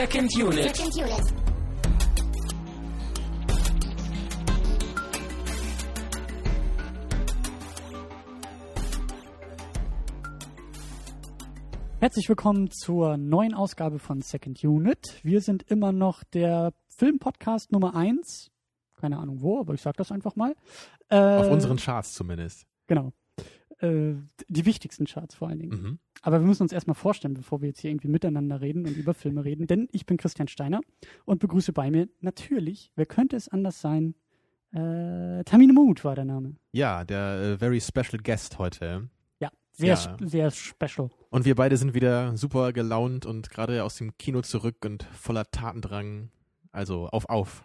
Second Unit. Second Unit. Herzlich willkommen zur neuen Ausgabe von Second Unit. Wir sind immer noch der Filmpodcast Nummer 1. Keine Ahnung wo, aber ich sag das einfach mal. Äh, Auf unseren Charts zumindest. Genau. Äh, die wichtigsten Charts vor allen Dingen. Mhm. Aber wir müssen uns erstmal vorstellen, bevor wir jetzt hier irgendwie miteinander reden und über Filme reden. Denn ich bin Christian Steiner und begrüße bei mir natürlich, wer könnte es anders sein? Äh, Tamine Mut war der Name. Ja, der äh, very special guest heute. Ja, sehr, Ja. sehr special. Und wir beide sind wieder super gelaunt und gerade aus dem Kino zurück und voller Tatendrang. Also auf, auf.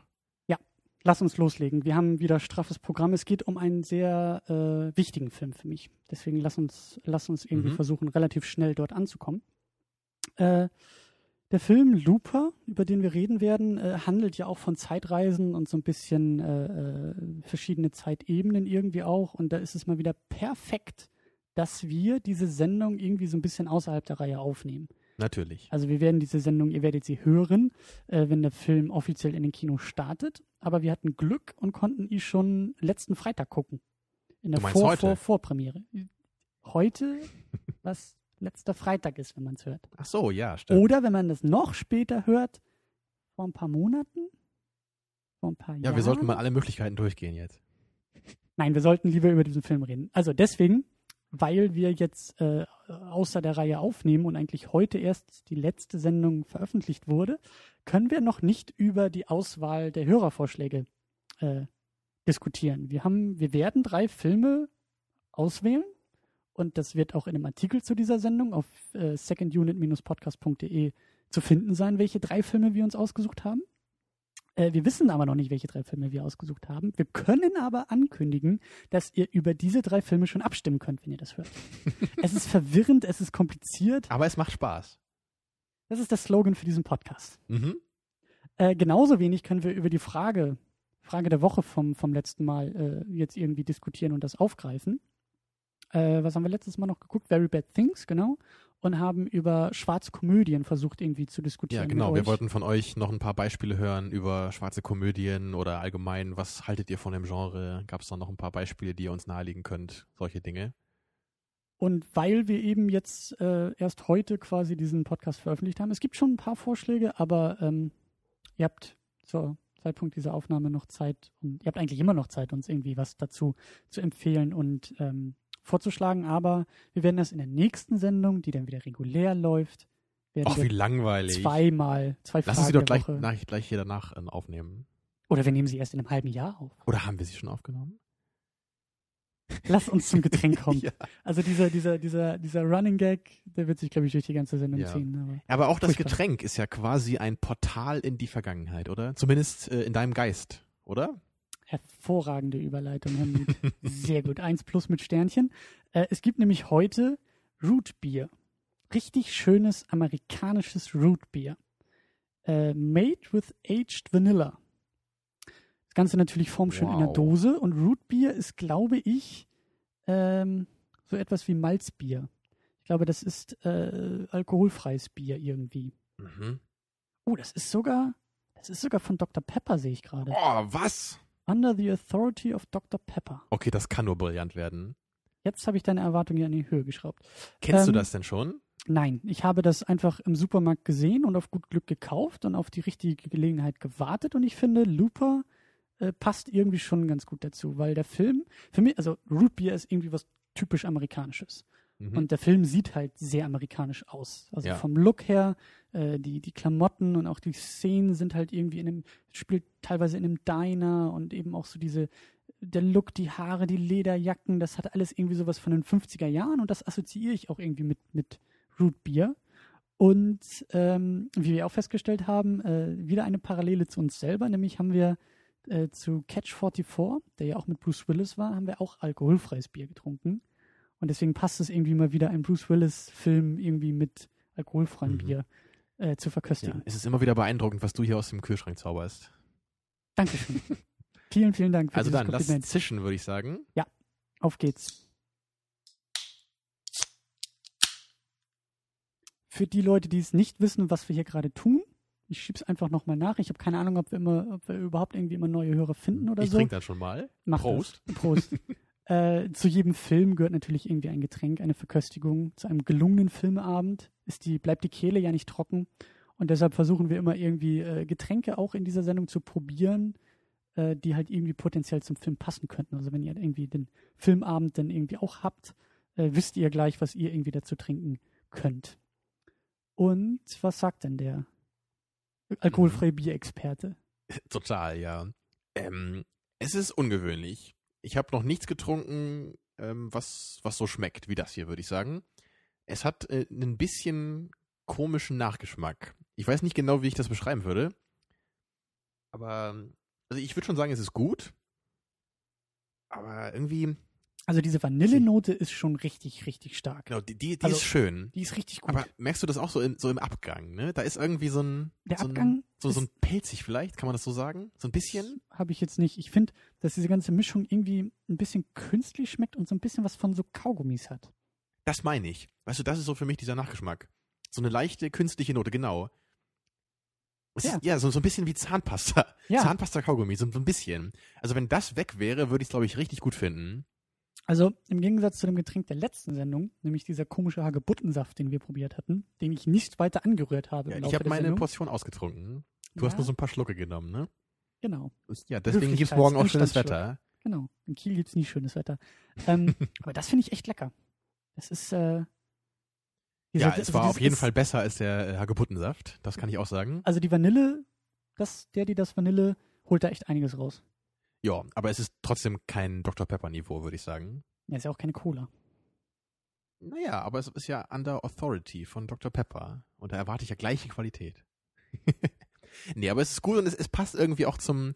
Lass uns loslegen. Wir haben wieder straffes Programm. Es geht um einen sehr äh, wichtigen Film für mich. Deswegen lass uns, lass uns irgendwie Mhm. versuchen, relativ schnell dort anzukommen. Äh, der Film Looper, über den wir reden werden, äh, handelt ja auch von Zeitreisen und so ein bisschen äh, äh, verschiedene Zeitebenen irgendwie auch. Und da ist es mal wieder perfekt, dass wir diese Sendung irgendwie so ein bisschen außerhalb der Reihe aufnehmen. Natürlich. Also wir werden diese Sendung, ihr werdet sie hören, äh, wenn der Film offiziell in den Kinos startet. Aber wir hatten Glück und konnten ihn schon letzten Freitag gucken. In der Vor heute? Vor Vorpremiere. Heute, was letzter Freitag ist, wenn man es hört. Ach so, ja, stimmt. Oder wenn man das noch später hört, vor ein paar Monaten, vor ein paar Jahren. ja, wir sollten mal alle Möglichkeiten durchgehen jetzt. Nein, wir sollten lieber über diesen Film reden. Also deswegen, weil wir jetzt äh, außer der Reihe aufnehmen und eigentlich heute erst die letzte Sendung veröffentlicht wurde, können wir noch nicht über die Auswahl der Hörervorschläge äh, diskutieren. Wir haben, wir werden drei Filme auswählen und das wird auch in einem Artikel zu dieser Sendung auf äh, secondunit-podcast.de zu finden sein, welche drei Filme wir uns ausgesucht haben. Äh, wir wissen aber noch nicht, welche drei Filme wir ausgesucht haben. Wir können aber ankündigen, dass ihr über diese drei Filme schon abstimmen könnt, wenn ihr das hört. es ist verwirrend, es ist kompliziert. Aber es macht Spaß. Das ist der Slogan für diesen Podcast. Mhm. Äh, genauso wenig können wir über die Frage, Frage der Woche vom, vom letzten Mal äh, jetzt irgendwie diskutieren und das aufgreifen. Äh, was haben wir letztes Mal noch geguckt? Very Bad Things, genau. Und haben über schwarze Komödien versucht irgendwie zu diskutieren. Ja, genau. Wir wollten von euch noch ein paar Beispiele hören über schwarze Komödien oder allgemein, was haltet ihr von dem Genre? Gab es da noch ein paar Beispiele, die ihr uns nahelegen könnt? Solche Dinge. Und weil wir eben jetzt äh, erst heute quasi diesen Podcast veröffentlicht haben, es gibt schon ein paar Vorschläge, aber ähm, ihr habt zur Zeitpunkt dieser Aufnahme noch Zeit und ihr habt eigentlich immer noch Zeit, uns irgendwie was dazu zu empfehlen und ähm, vorzuschlagen. Aber wir werden das in der nächsten Sendung, die dann wieder regulär läuft, werden Ach, wie langweilig. zweimal, zwei Lass Fragen uns sie doch gleich, nach, gleich hier danach äh, aufnehmen. Oder wir nehmen sie erst in einem halben Jahr auf. Oder haben wir sie schon aufgenommen? Lass uns zum Getränk kommen. ja. Also dieser, dieser, dieser, dieser Running Gag, der wird sich, glaube ich, durch die ganze Sendung Ja. ziehen. Aber Aber auch das Furchtbar. Getränk ist ja quasi ein Portal in die Vergangenheit, oder? Zumindest äh, in deinem Geist, oder? Hervorragende Überleitung, Herr Muth. Sehr gut. Eins plus mit Sternchen. Äh, es gibt nämlich heute Root Beer. Richtig schönes amerikanisches Root Beer. Äh, made with aged Vanilla. Das Ganze natürlich formschön in der Wow. Dose. Und Root Beer ist, glaube ich, ähm, so etwas wie Malzbier. Ich glaube, das ist äh, alkoholfreies Bier irgendwie. Mhm. Oh, das ist sogar, das ist sogar von Dr. Pepper, sehe ich gerade. Oh, was? Under the Authority of Dr. Pepper. Okay, das kann nur brillant werden. Jetzt habe ich deine Erwartungen ja in die Höhe geschraubt. Kennst Ähm, du das denn schon? Nein, ich habe das einfach im Supermarkt gesehen und auf gut Glück gekauft und auf die richtige Gelegenheit gewartet. Und ich finde, Looper äh, passt irgendwie schon ganz gut dazu, weil der Film, für mich, also Root Beer ist irgendwie was typisch Amerikanisches. Mhm. Und der Film sieht halt sehr amerikanisch aus. Also Ja. vom Look her, äh, die, die Klamotten und auch die Szenen sind halt irgendwie in einem, spielt teilweise in einem Diner und eben auch so diese, der Look, die Haare, die Lederjacken, das hat alles irgendwie sowas von den 50er Jahren und das assoziiere ich auch irgendwie mit, mit Root Beer. Und ähm, wie wir auch festgestellt haben, äh, wieder eine Parallele zu uns selber, nämlich haben wir äh, zu Catch 44, der ja auch mit Bruce Willis war, haben wir auch alkoholfreies Bier getrunken. Und deswegen passt es irgendwie mal wieder, ein Bruce Willis-Film irgendwie mit alkoholfreiem Mhm. Bier äh, zu ja, verköstigen. es ist immer wieder beeindruckend, was du hier aus dem Kühlschrank zauberst. Dankeschön. vielen, vielen Dank für Also dann, lass zischen, würde ich sagen. Auf geht's. Für die Leute, die es nicht wissen, was wir hier gerade tun, Ich schieb's einfach nochmal nach. Ich habe keine Ahnung, ob wir immer, ob wir überhaupt irgendwie immer neue Hörer finden oder ich so. trinke dann schon mal. Mach Prost. Das. Prost. äh, zu jedem Film gehört natürlich irgendwie ein Getränk, eine Verköstigung. Zu einem gelungenen Filmabend ist die, bleibt die Kehle ja nicht trocken. Und deshalb versuchen wir immer irgendwie äh, Getränke auch in dieser Sendung zu probieren, äh, die halt irgendwie potenziell zum Film passen könnten. Also wenn ihr irgendwie den Filmabend dann irgendwie auch habt, äh, wisst ihr gleich, was ihr irgendwie dazu trinken könnt. Und was sagt denn der alkoholfreie Bierexperte? Total, ja. Ähm, es ist ungewöhnlich. Ich habe noch nichts getrunken, ähm, was, was so schmeckt wie das hier, würde ich sagen. Es hat äh, ein bisschen komischen Nachgeschmack. Ich weiß nicht genau, wie ich das beschreiben würde. Aber also ich würde schon sagen, es ist gut. Aber irgendwie, Also diese Vanillenote ist schon richtig, richtig stark. genau, die, die, die Also, ist schön. Die ist richtig gut. Aber merkst du das auch so, in, so im Abgang, ne? Da ist irgendwie so ein, Der so Abgang ein, so, so ein pelzig vielleicht, kann man das so sagen? So ein bisschen? habe ich jetzt nicht. Ich finde, dass diese ganze Mischung irgendwie ein bisschen künstlich schmeckt und so ein bisschen was von so Kaugummis hat. Das meine ich. Weißt du, das ist so für mich dieser Nachgeschmack. So eine leichte künstliche Note, genau. Ja. Ist, ja, so, so ein bisschen wie Zahnpasta. Ja. Zahnpasta-Kaugummi, so, so ein bisschen. Also wenn das weg wäre, würde ich es, glaube ich, richtig gut finden. Also im Gegensatz zu dem Getränk der letzten Sendung, nämlich dieser komische Hagebuttensaft, den wir probiert hatten, den ich nicht weiter angerührt habe. Ja, ich habe meine Sendung. Portion ausgetrunken. Du hast Ja. nur so ein paar Schlucke genommen, ne? Genau, Ja, deswegen gibt's morgen auch schönes. Wetter. genau. In Kiel gibt's nie schönes Wetter. ähm, aber das finde ich echt lecker. Das ist äh, Ja, dieser- es war also auf jeden Fall besser als der äh, Hagebuttensaft. Das kann ich auch sagen. Also die Vanille, das, der, die das Vanille, holt da echt einiges raus. Ja, aber es ist trotzdem kein Dr. Pepper-Niveau, würde ich sagen. Ja, ist ja auch keine Cola. Naja, aber es ist ja under authority von Dr. Pepper. Und da erwarte ich ja gleiche Qualität. nee, aber es ist gut und es, es passt irgendwie auch zum,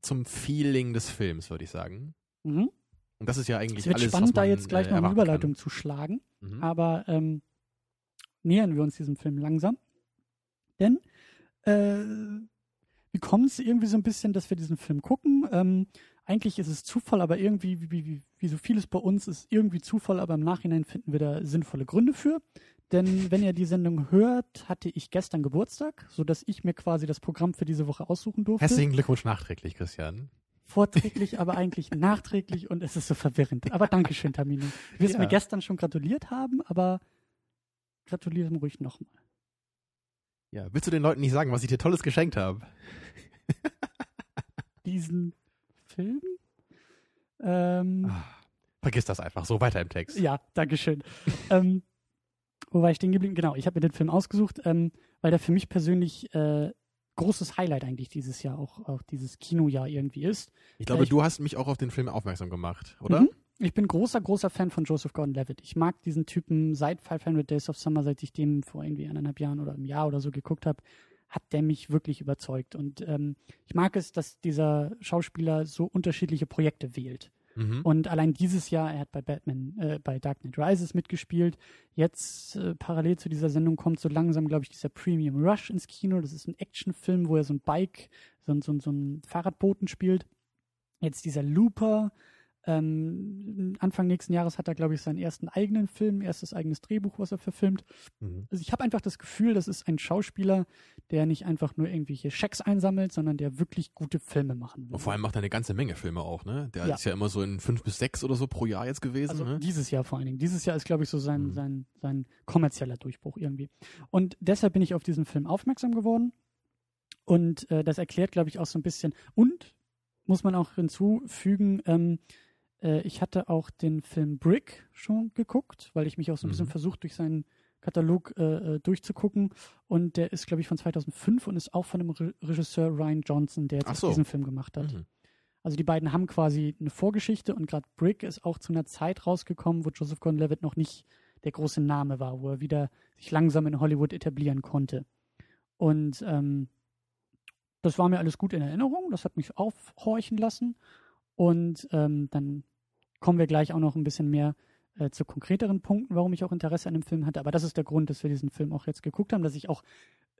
zum Feeling des Films, würde ich sagen. Mhm. Und das ist ja eigentlich Es wird alles, spannend, was man, da jetzt gleich äh, noch eine Überleitung zu schlagen. Kann. Mhm. Aber ähm, nähern wir uns diesem Film langsam. Denn äh, wie kommt es irgendwie so ein bisschen, dass wir diesen Film gucken? Ähm, eigentlich ist es Zufall, aber irgendwie, wie, wie, wie so vieles bei uns, ist irgendwie Zufall, aber im Nachhinein finden wir da sinnvolle Gründe für. Denn wenn ihr die Sendung hört, hatte ich gestern Geburtstag, sodass ich mir quasi das Programm für diese Woche aussuchen durfte. Herzlichen Glückwunsch nachträglich, Christian. Vorträglich, aber eigentlich nachträglich und es ist so verwirrend. Aber Dankeschön, Tamino. Du wirst Ja. mir gestern schon gratuliert haben, aber gratuliere mir ruhig nochmal. Ja, willst du den Leuten nicht sagen, was ich dir Tolles geschenkt habe? Diesen Film? Ähm, Ah, Vergiss das einfach, so weiter im Text. ja, Dankeschön. ähm, wo war ich stehen geblieben? Genau, ich habe mir den Film ausgesucht, ähm, weil der für mich persönlich äh, großes Highlight eigentlich dieses Jahr, auch, auch dieses Kinojahr irgendwie ist. Ich glaube, Ja, ich- du hast mich auch auf den Film aufmerksam gemacht, oder? Mhm. Ich bin großer, großer Fan von Joseph Gordon-Levitt. Ich mag diesen Typen seit 500 Days of Summer, seit ich den vor irgendwie eineinhalb Jahren oder einem Jahr oder so geguckt habe, hat der mich wirklich überzeugt. Und ähm, ich mag es, dass dieser Schauspieler so unterschiedliche Projekte wählt. Mhm. Und allein dieses Jahr, er hat bei Batman, äh, bei Dark Knight Rises mitgespielt. Jetzt äh, parallel zu dieser Sendung kommt so langsam, glaube ich, dieser Premium Rush ins Kino. Das ist ein Actionfilm, wo er so ein Bike, so, ein- so, ein- so ein Fahrradboten spielt. Jetzt dieser Looper. Ähm, Anfang nächsten Jahres hat er, glaube ich, seinen ersten eigenen Film, erstes eigenes Drehbuch, was er verfilmt. Mhm. Also ich habe einfach das Gefühl, das ist ein Schauspieler, der nicht einfach nur irgendwelche Schecks einsammelt, sondern der wirklich gute Filme machen will. Und vor allem macht er eine ganze Menge Filme auch, ne? Der Ja. ist ja immer so in fünf bis sechs oder so pro Jahr jetzt gewesen, Also ne? dieses Jahr vor allen Dingen. Dieses Jahr ist, glaube ich, so sein, Mhm. sein, sein kommerzieller Durchbruch irgendwie. Und deshalb bin ich auf diesen Film aufmerksam geworden. Und äh, das erklärt, glaube ich, auch so ein bisschen. Und muss man auch hinzufügen, ähm, äh, ich hatte auch den Film Brick schon geguckt, weil ich mich auch so ein bisschen Mhm. versucht, durch seinen Katalog äh, äh, durchzugucken. Und der ist, glaube ich, von 2005 und ist auch von dem Re Regisseur Ryan Johnson, der jetzt so. diesen Film gemacht hat. Mhm. Also die beiden haben quasi eine Vorgeschichte und gerade Brick ist auch zu einer Zeit rausgekommen, wo Joseph Gordon-Levitt noch nicht der große Name war, wo er wieder sich langsam in Hollywood etablieren konnte. Und ähm, das war mir alles gut in Erinnerung, das hat mich aufhorchen lassen. Und ähm, dann kommen wir gleich auch noch ein bisschen mehr äh, zu konkreteren Punkten, warum ich auch Interesse an dem Film hatte. Aber das ist der Grund, dass wir diesen Film auch jetzt geguckt haben, dass ich auch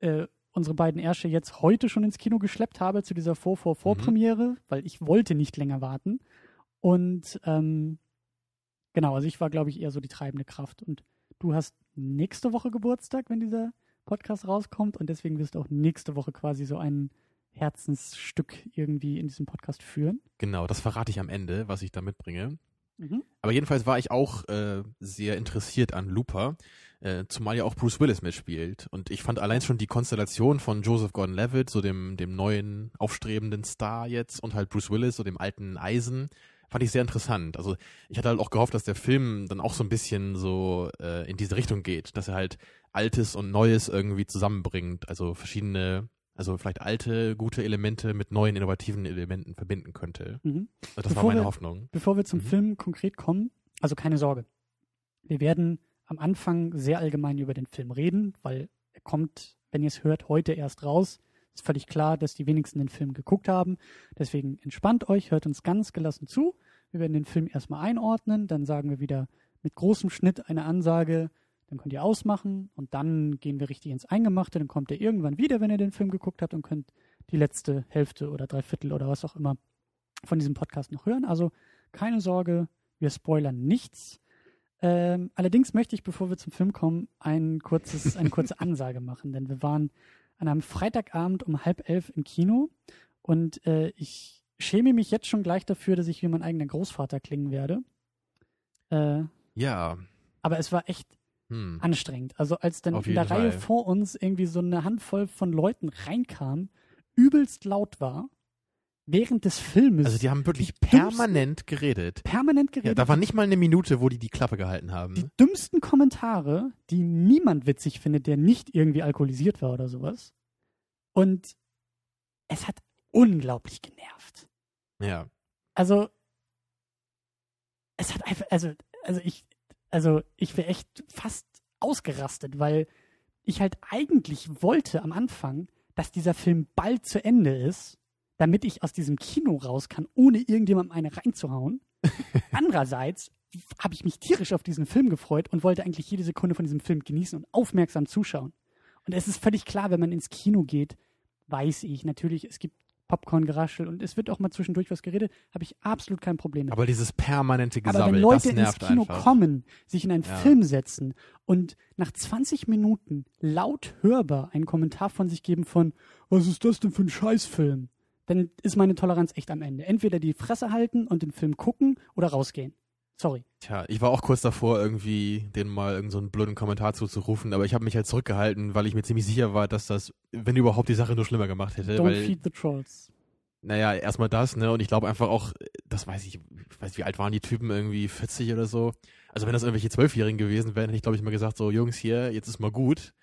äh, unsere beiden Ärsche jetzt heute schon ins Kino geschleppt habe zu dieser Vor-Vor-Vor-Premiere, weil ich wollte nicht länger warten. Und ähm, genau, also ich war, glaube ich, eher so die treibende Kraft. Und du hast nächste Woche Geburtstag, wenn dieser Podcast rauskommt und deswegen wirst du auch nächste Woche quasi so ein Herzensstück irgendwie in diesem Podcast führen. Genau, das verrate ich am Ende, was ich da mitbringe. Mhm. Aber jedenfalls war ich auch äh, sehr interessiert an Looper, äh, zumal ja auch Bruce Willis mitspielt. Und ich fand allein schon die Konstellation von Joseph Gordon-Levitt, so dem, dem neuen aufstrebenden Star jetzt, und halt Bruce Willis, so dem alten Eisen, fand ich sehr interessant. Also ich hatte halt auch gehofft, dass der Film dann auch so ein bisschen so äh, in diese Richtung geht, dass er halt Altes und Neues irgendwie zusammenbringt, also verschiedene also vielleicht alte, gute Elemente mit neuen, innovativen Elementen verbinden könnte. Mhm. Das Bevor war meine wir- Hoffnung. Bevor wir zum Mhm. Film konkret kommen, also keine Sorge. Wir werden am Anfang sehr allgemein über den Film reden, weil er kommt, wenn ihr es hört, heute erst raus. Ist völlig klar, dass die wenigsten den Film geguckt haben. Deswegen entspannt euch, hört uns ganz gelassen zu. Wir werden den Film erstmal einordnen, dann sagen wir wieder mit großem Schnitt eine Ansage, dann könnt ihr ausmachen und dann gehen wir richtig ins Eingemachte. Dann kommt ihr irgendwann wieder, wenn ihr den Film geguckt habt und könnt die letzte Hälfte oder Dreiviertel oder was auch immer von diesem Podcast noch hören. Also keine Sorge, wir spoilern nichts. Ähm, allerdings möchte ich, bevor wir zum Film kommen, ein kurzes, eine kurze Ansage machen, denn wir waren an einem Freitagabend um halb elf im Kino und äh, ich schäme mich jetzt schon gleich dafür, dass ich wie mein eigener Großvater klingen werde. Äh, Ja. aber es war echt Hm. anstrengend. Also als dann in der jeden Reihe Fall. vor uns irgendwie so eine Handvoll von Leuten reinkam, übelst laut war, während des Filmes Also die haben wirklich die permanent geredet. permanent Ja, geredet. da war nicht mal eine Minute, wo die die Klappe gehalten haben. die dümmsten Kommentare, die niemand witzig findet, der nicht irgendwie alkoholisiert war oder sowas. Und es hat unglaublich genervt. Ja. Also es hat einfach, also, also ich, also ich wäre echt fast ausgerastet, weil ich halt eigentlich wollte am Anfang, dass dieser Film bald zu Ende ist, damit ich aus diesem Kino raus kann, ohne irgendjemandem eine reinzuhauen. Andererseits habe ich mich tierisch auf diesen Film gefreut und wollte eigentlich jede Sekunde von diesem Film genießen und aufmerksam zuschauen. Und es ist völlig klar, wenn man ins Kino geht, weiß ich natürlich, es gibt Popcorn-Geraschel und es wird auch mal zwischendurch was geredet, habe ich absolut kein Problem mit. Aber dieses permanente Aber Gesabbel, wenn Leute ins Kino einfach. kommen, sich in einen Ja. Film setzen und nach 20 Minuten laut hörbar einen Kommentar von sich geben von, was ist das denn für ein Scheißfilm? Dann ist meine Toleranz echt am Ende. Entweder die Fresse halten und den Film gucken oder rausgehen. Sorry. Tja, ich war auch kurz davor, irgendwie denen mal irgendeinen so einen blöden Kommentar zuzurufen, aber ich habe mich halt zurückgehalten, weil ich mir ziemlich sicher war, dass das, wenn überhaupt, die Sache nur schlimmer gemacht hätte. Don't weil, feed the trolls. naja, erstmal das, ne? Und ich glaube einfach auch, das weiß ich, ich weiß, wie alt waren die Typen, irgendwie 40 oder so. Also wenn das irgendwelche Zwölfjährigen gewesen wären, hätte ich, glaube ich, mal gesagt, so, Jungs, hier, jetzt ist mal gut.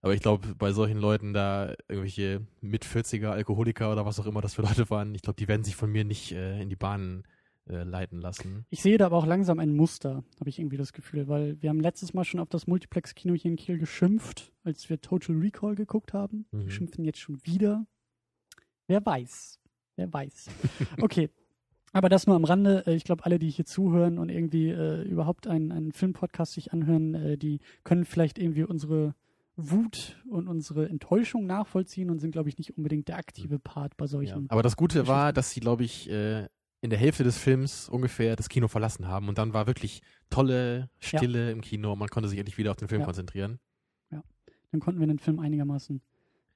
Aber ich glaube, bei solchen Leuten da, irgendwelche mit 40er Alkoholiker oder was auch immer das für Leute waren, ich glaube, die werden sich von mir nicht äh, in die Bahnen äh, leiten lassen. Ich sehe da aber auch langsam ein Muster, habe ich irgendwie das Gefühl, weil wir haben letztes Mal schon auf das Multiplex-Kino hier in Kiel geschimpft, als wir Total Recall geguckt haben. Mhm. Wir schimpfen jetzt schon wieder. Wer weiß. Wer weiß. Okay. Aber das nur am Rande. Äh, Ich glaube, alle, die hier zuhören und irgendwie äh, überhaupt einen, einen Filmpodcast sich anhören, äh, die können vielleicht irgendwie unsere Wut und unsere Enttäuschung nachvollziehen und sind, glaube ich, nicht unbedingt der aktive Part bei Ja. solchen. Aber das Gute war, dass sie, glaube ich, äh, in der Hälfte des Films ungefähr das Kino verlassen haben und dann war wirklich tolle Stille im Kino und man konnte sich endlich wieder auf den Film Ja. konzentrieren. Dann konnten wir den Film einigermaßen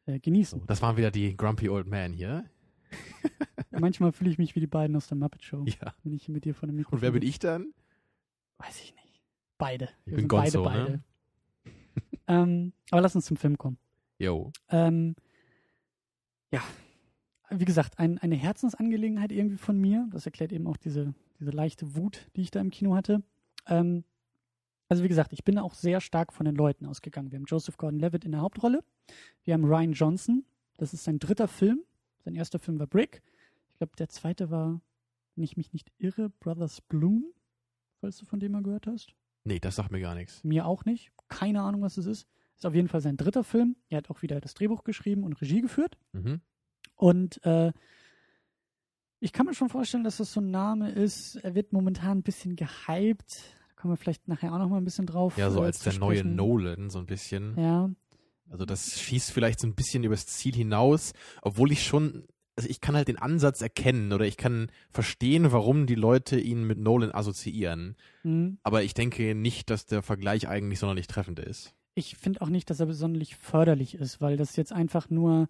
äh, genießen. So, das waren wieder die Grumpy Old Man hier. Manchmal fühle ich mich wie die beiden aus der Muppet Show, Ja. wenn ich mit dir vor dem Mikrofon Und wer bin ich dann? Weiß ich nicht. Beide. Ich Wir bin sind Gonzo, beide, ne? beide. ähm, aber lass uns zum Film kommen. Yo. Ähm, ja, wie gesagt, ein, eine Herzensangelegenheit irgendwie von mir. Das erklärt eben auch diese, diese leichte Wut, die ich da im Kino hatte. Ähm, also wie gesagt, ich bin auch sehr stark von den Leuten ausgegangen. Wir haben Joseph Gordon-Levitt in der Hauptrolle. Wir haben Ryan Johnson. Das ist sein dritter Film. Sein erster Film war Brick. Ich glaube, der zweite war, wenn ich mich nicht irre, Brothers Bloom, falls du von dem mal gehört hast. Nee, das sagt mir gar nichts. Mir auch nicht. Keine Ahnung, was es ist. Ist auf jeden Fall sein dritter Film. Er hat auch wieder das Drehbuch geschrieben und Regie geführt. Mhm. Und äh, ich kann mir schon vorstellen, dass das so ein Name ist. Er wird momentan ein bisschen gehypt. Da kommen wir vielleicht nachher auch noch mal ein bisschen drauf. Ja, so äh, als der neue sprechen. Nolan, so ein bisschen. Ja, Also das schießt vielleicht so ein bisschen übers Ziel hinaus, obwohl ich schon, also ich kann halt den Ansatz erkennen oder ich kann verstehen, warum die Leute ihn mit Nolan assoziieren. mhm. Aber ich denke nicht, dass der Vergleich eigentlich sonderlich treffend ist. ich finde auch nicht, dass er besonders förderlich ist, weil das jetzt einfach nur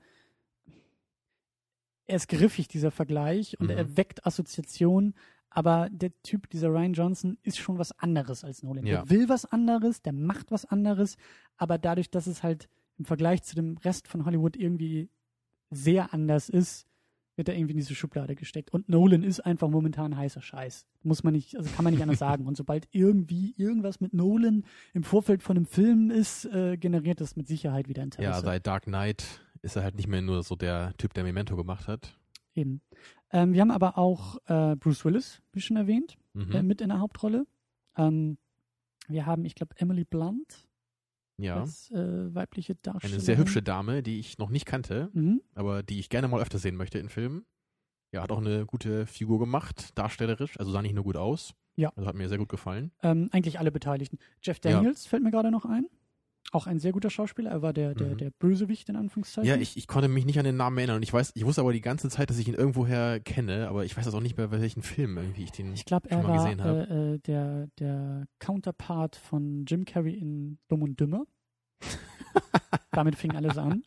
er ist griffig, dieser Vergleich, und Mhm. er weckt Assoziationen, aber der Typ, dieser Ryan Johnson, ist schon was anderes als Nolan. Ja. Der will was anderes, der macht was anderes, aber dadurch, dass es halt im Vergleich zu dem Rest von Hollywood irgendwie sehr anders ist, wird er irgendwie in diese Schublade gesteckt. Und Nolan ist einfach momentan heißer Scheiß. Muss man nicht, also kann man nicht anders sagen. Und sobald irgendwie irgendwas mit Nolan im Vorfeld von einem Film ist, äh, generiert das mit Sicherheit wieder Interesse. Ja, seit Dark Knight ist er halt nicht mehr nur so der Typ, der Memento gemacht hat. Eben. Ähm, wir haben aber auch äh, Bruce Willis, wie schon erwähnt, Mhm. äh, mit in der Hauptrolle. Ähm, wir haben, ich glaube, Emily Blunt ja. als äh, weibliche Darstellerin. Eine sehr hübsche Dame, die ich noch nicht kannte, Mhm. aber die ich gerne mal öfter sehen möchte in Filmen. Ja, hat auch eine gute Figur gemacht, darstellerisch, also sah nicht nur gut aus. Ja. Also hat mir sehr gut gefallen. Ähm, eigentlich alle Beteiligten. Jeff Ja. Daniels fällt mir gerade noch ein. Auch ein sehr guter Schauspieler. Er war der, der, Mhm. der Bösewicht in Anführungszeichen. Ja, ich, ich konnte mich nicht an den Namen erinnern und ich weiß, ich wusste aber die ganze Zeit, dass ich ihn irgendwoher kenne, aber ich weiß das auch nicht mehr, bei welchen Film irgendwie ich den. Ich glaube, schon er mal war gesehen hab. äh, äh, der, der Counterpart von Jim Carrey in Dumm und Dümmer. Damit fing alles an.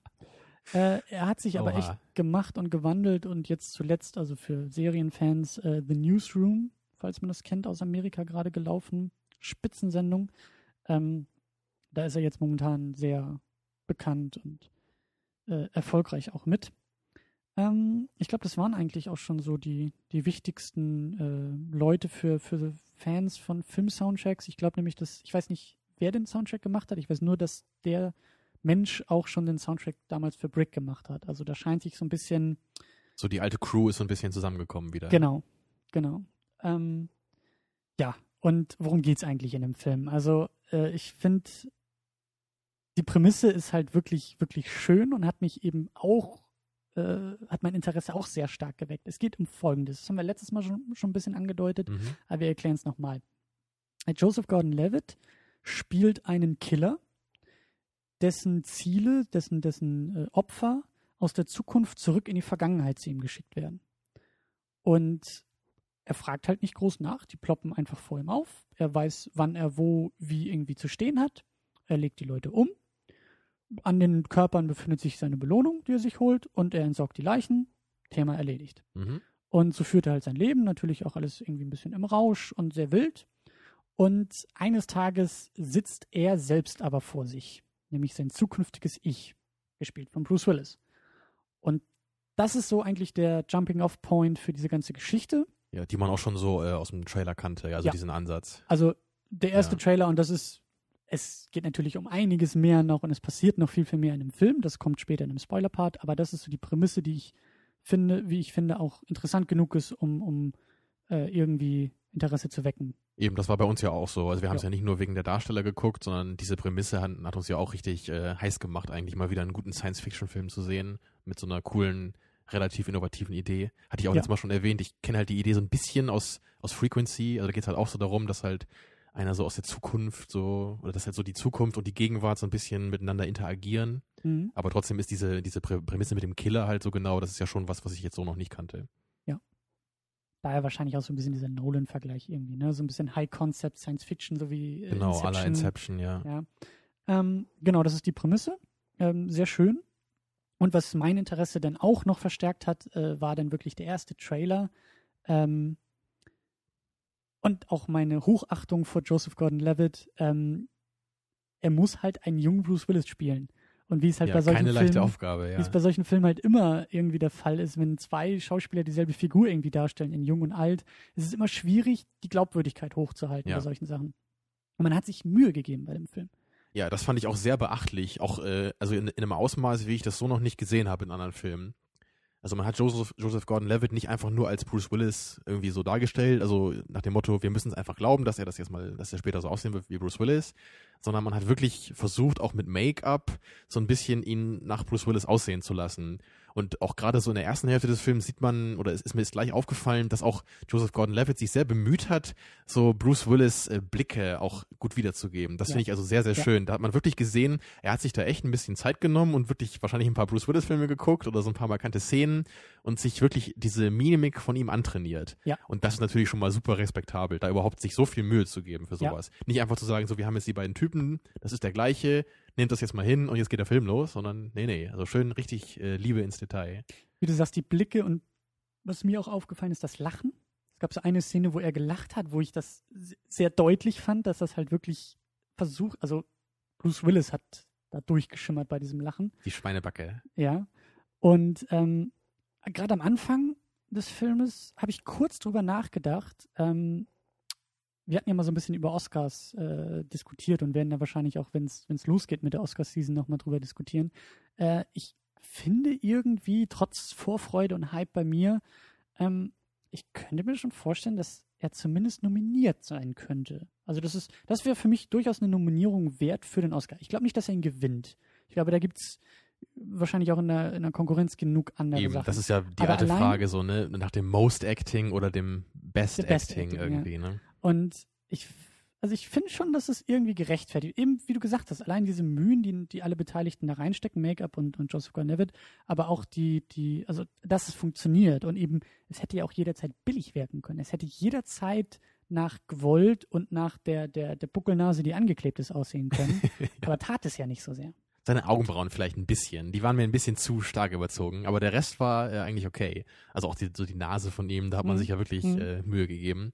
Äh, er hat sich aber Oha. echt gemacht und gewandelt und jetzt zuletzt, also für Serienfans, äh, The Newsroom, falls man das kennt, aus Amerika gerade gelaufen. Spitzensendung. Ähm, da ist er jetzt momentan sehr bekannt und äh, erfolgreich auch mit. Ähm, ich glaube, das waren eigentlich auch schon so die, die wichtigsten äh, Leute für, für Fans von Film-Soundtracks. Ich glaube nämlich, dass, ich weiß nicht, wer den Soundtrack gemacht hat. Ich weiß nur, dass der Mensch auch schon den Soundtrack damals für Brick gemacht hat. Also da scheint sich so ein bisschen, So die alte Crew ist so ein bisschen zusammengekommen wieder. genau, genau. Ähm, ja, und worum geht's eigentlich in dem Film? Also äh, ich finde, die Prämisse ist halt wirklich, wirklich schön und hat mich eben auch, äh, hat mein Interesse auch sehr stark geweckt. Es geht um Folgendes. Das haben wir letztes Mal schon, schon ein bisschen angedeutet, Mhm. aber wir erklären es nochmal. Joseph Gordon-Levitt spielt einen Killer, dessen Ziele, dessen, dessen äh, Opfer aus der Zukunft zurück in die Vergangenheit zu ihm geschickt werden. Und er fragt halt nicht groß nach, die ploppen einfach vor ihm auf. Er weiß, wann er wo, wie irgendwie zu stehen hat. Er legt die Leute um. An den Körpern befindet sich seine Belohnung, die er sich holt, und er entsorgt die Leichen. Thema erledigt. Mhm. Und so führt er halt sein Leben, natürlich auch alles irgendwie ein bisschen im Rausch und sehr wild. Und eines Tages sitzt er selbst aber vor sich, nämlich sein zukünftiges Ich, gespielt von Bruce Willis. Und das ist so eigentlich der Jumping-off-Point für diese ganze Geschichte. Ja, die man auch schon so äh, aus dem Trailer kannte, also Ja. diesen Ansatz. Also der erste Ja. Trailer, und das ist, es geht natürlich um einiges mehr noch und es passiert noch viel, viel mehr in dem Film. Das kommt später in einem Spoiler-Part, aber das ist so die Prämisse, die ich finde, wie ich finde, auch interessant genug ist, um, um äh, irgendwie Interesse zu wecken. Eben, das war bei uns ja auch so. Also wir haben es Ja. ja nicht nur wegen der Darsteller geguckt, sondern diese Prämisse hat, hat uns ja auch richtig äh, heiß gemacht, eigentlich mal wieder einen guten Science-Fiction-Film zu sehen, mit so einer coolen, relativ innovativen Idee. Hatte ich auch Ja. letztes Mal schon erwähnt, ich kenne halt die Idee so ein bisschen aus, aus Frequency, also da geht es halt auch so darum, dass halt einer so aus der Zukunft so, oder dass halt so die Zukunft und die Gegenwart so ein bisschen miteinander interagieren. Mhm. Aber trotzdem ist diese, diese Prä Prämisse mit dem Killer halt so genau, das ist ja schon was, was ich jetzt so noch nicht kannte. Daher wahrscheinlich auch so ein bisschen dieser Nolan-Vergleich irgendwie, ne? So ein bisschen High-Concept Science-Fiction, so wie äh, Genau, Inception. Inception, ja. Ja. Ähm, genau, das ist die Prämisse. Ähm, sehr schön. Und was mein Interesse dann auch noch verstärkt hat, äh, war dann wirklich der erste Trailer. Ähm, und auch meine Hochachtung vor Joseph Gordon-Levitt. Ähm, er muss halt einen jungen Bruce Willis spielen. Und wie es halt ja bei solchen keine Filmen, Aufgabe, wie ja. es bei solchen Filmen halt immer irgendwie der Fall ist, wenn zwei Schauspieler dieselbe Figur irgendwie darstellen, in jung und alt, ist es immer schwierig, die Glaubwürdigkeit hochzuhalten Ja. bei solchen Sachen. Und man hat sich Mühe gegeben bei dem Film. Ja, das fand ich auch sehr beachtlich, auch äh, also in, in einem Ausmaß, wie ich das so noch nicht gesehen habe in anderen Filmen. Also man hat Joseph, Joseph Gordon-Levitt nicht einfach nur als Bruce Willis irgendwie so dargestellt, also nach dem Motto, wir müssen es einfach glauben, dass er das jetzt mal, dass er später so aussehen wird wie Bruce Willis, sondern man hat wirklich versucht, auch mit Make-up so ein bisschen ihn nach Bruce Willis aussehen zu lassen. Und auch gerade so in der ersten Hälfte des Films sieht man, oder es ist mir jetzt gleich aufgefallen, dass auch Joseph Gordon-Levitt sich sehr bemüht hat, so Bruce Willis äh, Blicke auch gut wiederzugeben. Das Ja. finde ich also sehr, sehr Ja. schön. Da hat man wirklich gesehen, er hat sich da echt ein bisschen Zeit genommen und wirklich wahrscheinlich ein paar Bruce Willis-Filme geguckt oder so ein paar markante Szenen und sich wirklich diese Mimik von ihm antrainiert. Ja. Und das ist natürlich schon mal super respektabel, da überhaupt sich so viel Mühe zu geben für Ja. sowas. Nicht einfach zu sagen, so, wir haben jetzt die beiden Typen, das ist der gleiche, nehmt das jetzt mal hin und jetzt geht der Film los, sondern nee, nee, also schön richtig äh, Liebe ins Detail. Wie du sagst, die Blicke und was mir auch aufgefallen ist, das Lachen. Es gab so eine Szene, wo er gelacht hat, wo ich das se- sehr deutlich fand, dass das halt wirklich versucht, also Bruce Willis hat da durchgeschimmert bei diesem Lachen. Die Schweinebacke. Ja. Und ähm, gerade am Anfang des Filmes habe ich kurz drüber nachgedacht. Ähm, wir hatten ja mal so ein bisschen über Oscars äh, diskutiert und werden da wahrscheinlich auch, wenn es losgeht mit der Oscars-Season, nochmal drüber diskutieren. Äh, ich finde irgendwie, trotz Vorfreude und Hype bei mir, ähm, ich könnte mir schon vorstellen, dass er zumindest nominiert sein könnte. Also das ist, das wäre für mich durchaus eine Nominierung wert für den Oscar. Ich glaube nicht, dass er ihn gewinnt. Ich glaube, da gibt es wahrscheinlich auch in der, in der Konkurrenz genug andere Eben, Sachen. das ist ja die Aber alte Frage, so, ne, nach dem Most Acting oder dem Best, Best Acting, Acting, ja. irgendwie, ne? Und ich, also ich finde schon, dass es irgendwie gerechtfertigt. Eben, wie du gesagt hast, allein diese Mühen, die, die alle Beteiligten da reinstecken, Make-up und, und Joseph Gordon-Levitt, aber auch die, die, also, dass es funktioniert und eben, es hätte ja auch jederzeit billig wirken können. Es hätte jederzeit nach gewollt und nach der, der, der Buckelnase, die angeklebt ist, aussehen können. Aber tat es ja nicht so sehr. Seine Augenbrauen vielleicht ein bisschen. Die waren mir ein bisschen zu stark überzogen, aber der Rest war äh, eigentlich okay. Also auch die, so die Nase von ihm, da hat man Mhm. sich ja wirklich Mhm. äh, Mühe gegeben.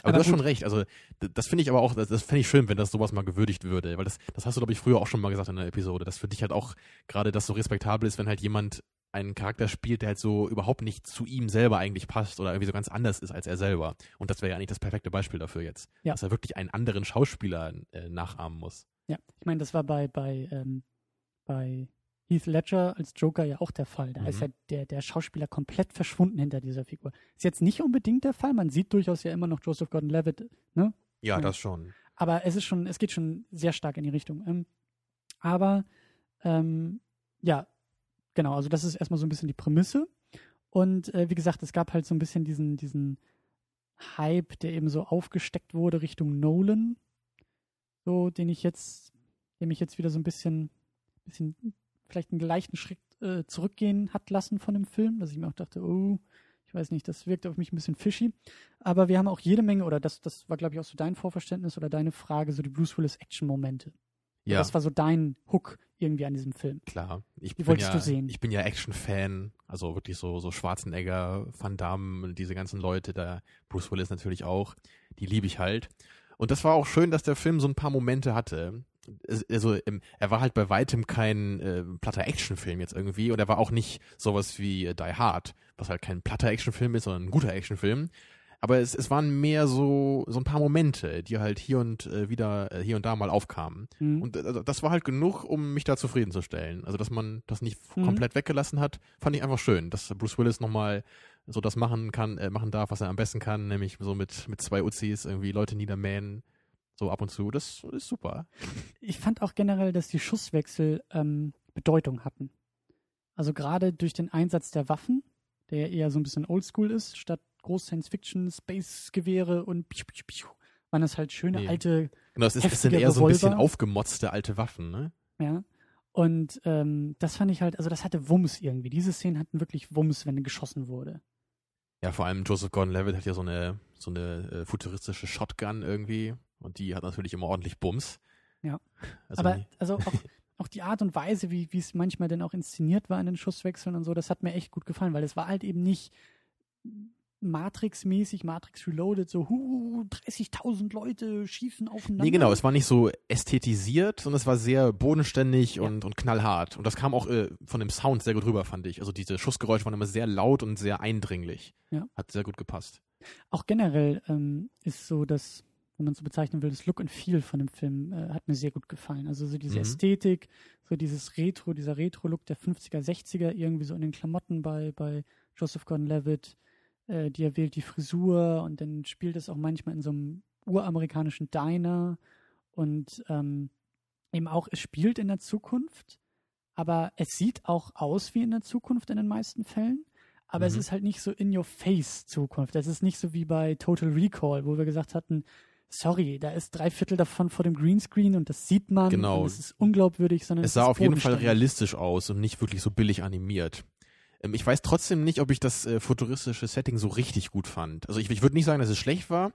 Aber, Aber du hast schon recht. Also das finde ich aber auch, das, das fände ich schön, wenn das sowas mal gewürdigt würde. Weil das, das hast du, glaube ich, früher auch schon mal gesagt in der Episode, dass für dich halt auch gerade das so respektabel ist, wenn halt jemand einen Charakter spielt, der halt so überhaupt nicht zu ihm selber eigentlich passt oder irgendwie so ganz anders ist als er selber. Und das wäre ja eigentlich das perfekte Beispiel dafür jetzt. Ja. Dass er wirklich einen anderen Schauspieler äh, nachahmen muss. Ja, ich meine, das war bei, bei, ähm, bei Heath Ledger als Joker ja auch der Fall. Da Mhm. ist ja der, der Schauspieler komplett verschwunden hinter dieser Figur. Ist jetzt nicht unbedingt der Fall. Man sieht durchaus ja immer noch Joseph Gordon-Levitt, ne? Ja, Ja. das schon. Aber es ist schon, es geht schon sehr stark in die Richtung. Ähm, aber ähm, ja, genau, also das ist erstmal so ein bisschen die Prämisse. Und äh, wie gesagt, es gab halt so ein bisschen diesen, diesen Hype, der eben so aufgesteckt wurde Richtung Nolan. So, den ich jetzt, der mich jetzt wieder so ein bisschen, bisschen vielleicht einen leichten Schritt äh, zurückgehen hat lassen von dem Film, dass ich mir auch dachte, oh, ich weiß nicht, das wirkt auf mich ein bisschen fishy. Aber wir haben auch jede Menge, oder das, das war, glaube ich, auch so dein Vorverständnis oder deine Frage, so die Bruce Willis Action-Momente. Ja. Das war so dein Hook irgendwie an diesem Film. Klar, ich Die bin wolltest ja, du sehen. ich bin ja Action-Fan, also wirklich so, so Schwarzenegger, Van Damme, diese ganzen Leute, da Bruce Willis natürlich auch, die liebe ich halt. Und das war auch schön, dass der Film so ein paar Momente hatte. Also er war halt bei weitem kein äh, platter Actionfilm jetzt irgendwie und er war auch nicht sowas wie äh, Die Hard, was halt kein platter Actionfilm ist, sondern ein guter Actionfilm. Aber es, es waren mehr so, so ein paar Momente, die halt hier und äh, wieder, äh, hier und da mal aufkamen. Mhm. Und äh, das war halt genug, um mich da zufriedenzustellen. Also, dass man das nicht Mhm. komplett weggelassen hat, fand ich einfach schön, dass Bruce Willis nochmal so das machen kann, äh, machen darf, was er am besten kann, nämlich so mit, mit zwei Uzis irgendwie Leute niedermähen, so ab und zu. Das ist super. ich fand auch generell, dass die Schusswechsel ähm, Bedeutung hatten. Also gerade durch den Einsatz der Waffen, der eher so ein bisschen oldschool ist, statt groß Science-Fiction, Space-Gewehre und piu, piu, piu, waren das halt schöne Nee. alte, Genau, es, ist, es sind eher so ein bisschen aufgemotzte alte Waffen, ne? ja. Und ähm, das fand ich halt, also das hatte Wumms irgendwie. Diese Szenen hatten wirklich Wumms, wenn geschossen wurde. Ja, vor allem Joseph Gordon-Levitt hat ja so eine, so eine äh, futuristische Shotgun irgendwie und die hat natürlich immer ordentlich Bums. Ja. Also Aber also auch, auch die Art und Weise, wie es manchmal dann auch inszeniert war in den Schusswechseln und so, das hat mir echt gut gefallen, weil es war halt eben nicht Matrix-mäßig, Matrix Reloaded, so hu, 30.000 Leute schießen aufeinander. Nee, genau, es war nicht so ästhetisiert, sondern es war sehr bodenständig Ja. und, und knallhart. Und das kam auch äh, von dem Sound sehr gut rüber, fand ich. Also diese Schussgeräusche waren immer sehr laut und sehr eindringlich. Ja. Hat sehr gut gepasst. Auch generell ähm, ist so das, wenn man es so bezeichnen will, das Look and Feel von dem Film äh, hat mir sehr gut gefallen. Also so diese Mhm. Ästhetik, so dieses Retro, dieser Retro-Look der 50er, 60er, irgendwie so in den Klamotten bei, bei Joseph Gordon-Levitt, äh, die er wählt, die Frisur und dann spielt es auch manchmal in so einem uramerikanischen Diner und ähm, eben auch, es spielt in der Zukunft, aber es sieht auch aus wie in der Zukunft in den meisten Fällen. Aber es Mhm. ist halt nicht so in your face Zukunft. Es ist nicht so wie bei Total Recall, wo wir gesagt hatten, sorry, da ist drei Viertel davon vor dem Greenscreen und das sieht man Genau. es ist unglaubwürdig, sondern Es sah ist auf jeden Fall realistisch aus und nicht wirklich so billig animiert. Ähm, ich weiß trotzdem nicht, ob ich das äh, futuristische Setting so richtig gut fand. Also ich, ich würde nicht sagen, dass es schlecht war.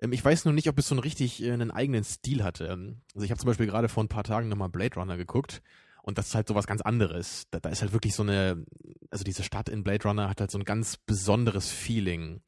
Ähm, ich weiß nur nicht, ob es so einen richtig äh, einen eigenen Stil hatte. Ähm, also ich habe zum Beispiel gerade vor ein paar Tagen nochmal Blade Runner geguckt und das ist halt so was ganz anderes. Da, da ist halt wirklich so eine, also diese Stadt in Blade Runner hat halt so ein ganz besonderes Feeling.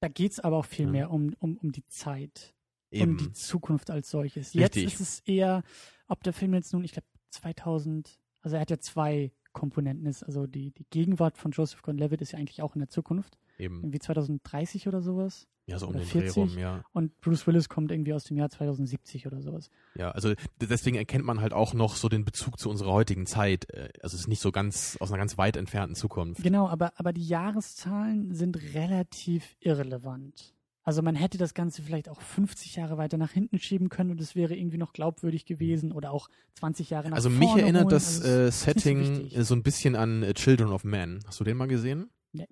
Da geht's aber auch viel Ja. mehr um, um, um die Zeit, Eben. um die Zukunft als solches. Jetzt Richtig. ist es eher, ob der Film jetzt nun, ich glaube 2000, also er hat ja zwei Komponenten, ist also die, die Gegenwart von Joseph Gordon-Levitt ist ja eigentlich auch in der Zukunft, Eben. irgendwie 2030 oder sowas. Ja, so um den Dreh 40. rum, ja. Und Bruce Willis kommt irgendwie aus dem Jahr 2070 oder sowas. Ja, also deswegen erkennt man halt auch noch so den Bezug zu unserer heutigen Zeit. Äh, Also es ist nicht so ganz aus einer ganz weit entfernten Zukunft. Genau, aber, aber die Jahreszahlen sind relativ irrelevant. Also man hätte das Ganze vielleicht auch 50 Jahre weiter nach hinten schieben können und es wäre irgendwie noch glaubwürdig gewesen oder auch 20 Jahre nach Also vorne mich erinnert holen. das Also äh, so Setting wichtig. äh, so ein bisschen an äh, Children of Men. Hast du den mal gesehen? Nee.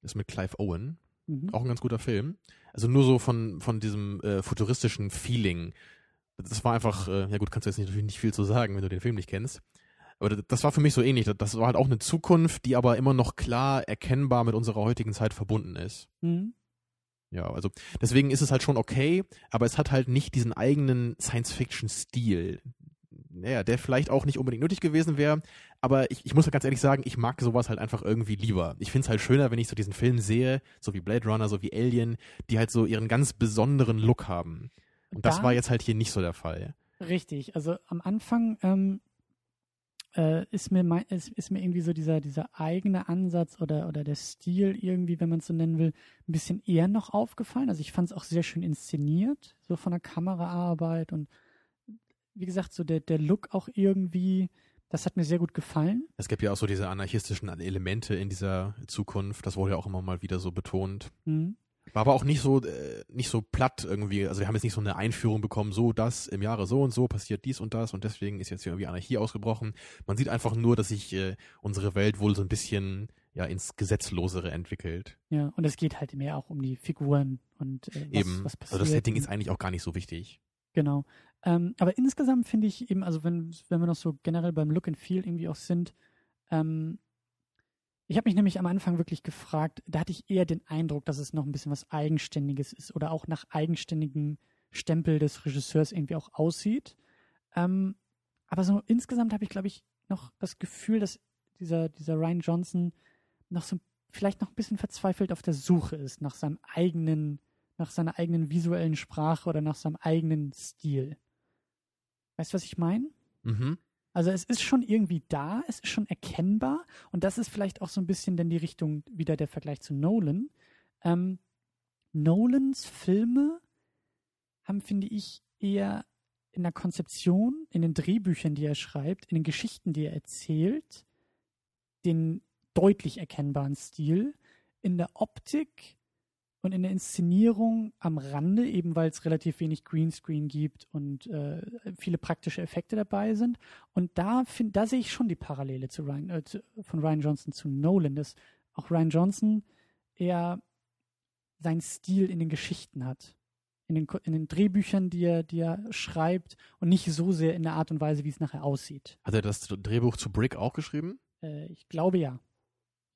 Das ist mit Clive Owen. mhm. Auch ein ganz guter Film. Also nur so von, von diesem äh, futuristischen Feeling. Das war einfach, äh, ja gut, kannst du jetzt nicht, natürlich nicht viel zu sagen, wenn du den Film nicht kennst. Aber das, war für mich so ähnlich. Das- Das war halt auch eine Zukunft, die aber immer noch klar erkennbar mit unserer heutigen Zeit verbunden ist. Mhm. Ja, also deswegen ist es halt schon okay, aber es hat halt nicht diesen eigenen Science-Fiction-Stil. Naja, der vielleicht auch nicht unbedingt nötig gewesen wäre, aber ich, ich muss halt ganz ehrlich sagen, ich mag sowas halt einfach irgendwie lieber. Ich finde es halt schöner, wenn ich so diesen Film sehe, so wie Blade Runner, so wie Alien, die halt so ihren ganz besonderen Look haben. Und das Da- war jetzt halt hier nicht so der Fall. Richtig, also am Anfang ähm, äh, ist, mir mein, ist, ist mir irgendwie so dieser, dieser eigene Ansatz oder, oder der Stil irgendwie, wenn man es so nennen will, ein bisschen eher noch aufgefallen. Also ich fand es auch sehr schön inszeniert, so von der Kameraarbeit und wie gesagt, so der, der Look auch irgendwie, das hat mir sehr gut gefallen. Es gibt ja auch so diese anarchistischen Elemente in dieser Zukunft, das wurde ja auch immer mal wieder so betont. Mhm. War aber auch nicht so äh, nicht so platt irgendwie. Also wir haben jetzt nicht so eine Einführung bekommen, so das im Jahre so und so passiert dies und das und deswegen ist jetzt hier irgendwie Anarchie ausgebrochen. Man sieht einfach nur, dass sich äh, unsere Welt wohl so ein bisschen ja ins Gesetzlosere entwickelt. Ja, und es geht halt mehr auch um die Figuren und äh, was, Eben. was passiert. also das Setting ist eigentlich auch gar nicht so wichtig. Genau. Ähm, aber insgesamt finde ich eben, also wenn, wenn wir noch so generell beim Look and Feel irgendwie auch sind, ähm, ich habe mich nämlich am Anfang wirklich gefragt, da hatte ich eher den Eindruck, dass es noch ein bisschen was Eigenständiges ist oder auch nach eigenständigem Stempel des Regisseurs irgendwie auch aussieht. Ähm, aber so insgesamt habe ich, glaube ich, noch das Gefühl, dass dieser, dieser Ryan Johnson noch so vielleicht noch ein bisschen verzweifelt auf der Suche ist nach seinem eigenen, nach seiner eigenen visuellen Sprache oder nach seinem eigenen Stil. Weißt du, was ich meine? Mhm. Also es ist schon irgendwie da, es ist schon erkennbar und das ist vielleicht auch so ein bisschen dann die Richtung wieder der Vergleich zu Nolan. Ähm, Nolans Filme haben, finde ich, eher in der Konzeption, in den Drehbüchern, die er schreibt, in den Geschichten, die er erzählt, den deutlich erkennbaren Stil, in der Optik und in der Inszenierung am Rande, eben weil es relativ wenig Greenscreen gibt und äh, viele praktische Effekte dabei sind. Und da, find, da sehe ich schon die Parallele zu Ryan, äh, zu, von Ryan Johnson zu Nolan, dass auch Ryan Johnson eher seinen Stil in den Geschichten hat. In den, in den Drehbüchern, die er, die er schreibt und nicht so sehr in der Art und Weise, wie es nachher aussieht. Hat er das Drehbuch zu Brick auch geschrieben? Äh, ich glaube ja.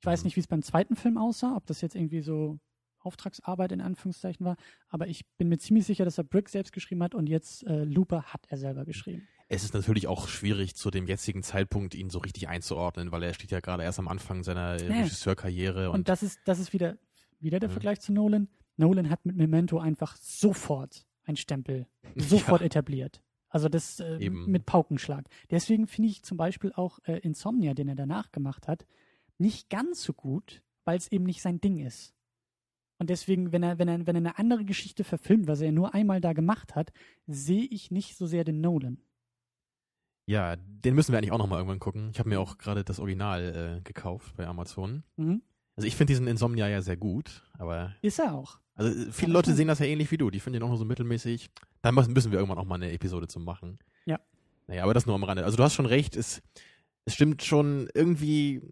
Ich weiß Mhm. nicht, wie es beim zweiten Film aussah, ob das jetzt irgendwie so Auftragsarbeit in Anführungszeichen war, aber ich bin mir ziemlich sicher, dass er Brick selbst geschrieben hat und jetzt äh, Looper hat er selber geschrieben. Es ist natürlich auch schwierig, zu dem jetzigen Zeitpunkt ihn so richtig einzuordnen, weil er steht ja gerade erst am Anfang seiner äh, Ja. Regisseurkarriere Und, und, das ist, das ist wieder, wieder der Ja. Vergleich zu Nolan. Nolan hat mit Memento einfach sofort einen Stempel sofort etabliert. Also das äh, mit Paukenschlag. Deswegen finde ich zum Beispiel auch äh, Insomnia, den er danach gemacht hat, nicht ganz so gut, weil es eben nicht sein Ding ist. Und deswegen, wenn er, wenn er, wenn er eine andere Geschichte verfilmt, was er nur einmal da gemacht hat, sehe ich nicht so sehr den Nolan. ja, den müssen wir eigentlich auch nochmal irgendwann gucken. Ich habe mir auch gerade das Original äh, gekauft bei Amazon. Mhm. Also ich finde diesen Insomnia ja sehr gut, aber Ist er auch. also äh, viele Ja, Leute sehen das ja ähnlich wie du. Die finden ihn auch nur so mittelmäßig. Da müssen wir irgendwann auch mal eine Episode zu machen. Ja. Naja, aber das nur am Rande. Also du hast schon recht, es, es stimmt schon irgendwie,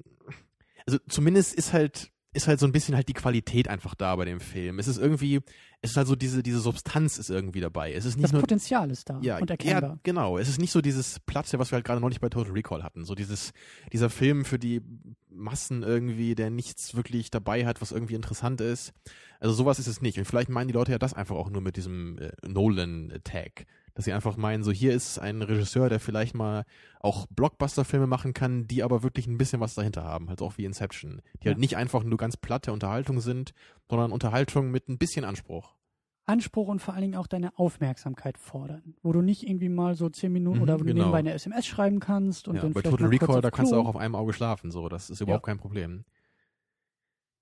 also zumindest ist halt ist halt so ein bisschen halt die Qualität einfach da bei dem Film. Es ist irgendwie, es ist halt so diese, diese Substanz ist irgendwie dabei. Es ist nicht Das nur, Potenzial ist da ja, und erkennbar. Ja, genau. Es ist nicht so dieses Platte, was wir halt gerade neulich bei Total Recall hatten. So dieses, dieser Film für die Massen irgendwie, der nichts wirklich dabei hat, was irgendwie interessant ist. Also sowas ist es nicht. Und vielleicht meinen die Leute ja das einfach auch nur mit diesem äh, Nolan-Tag. Dass sie einfach meinen, so hier ist ein Regisseur, der vielleicht mal auch Blockbuster-Filme machen kann, die aber wirklich ein bisschen was dahinter haben. Halt auch wie Inception. Die Ja. halt nicht einfach nur ganz platte Unterhaltung sind, sondern Unterhaltung mit ein bisschen Anspruch. Anspruch und vor allen Dingen auch deine Aufmerksamkeit fordern, wo du nicht irgendwie mal so zehn Minuten Mhm, oder genau. nebenbei eine SMS schreiben kannst und ja, dann bei Total Recall, da kannst du auch auf einem Auge schlafen, so, das ist überhaupt Ja. kein Problem.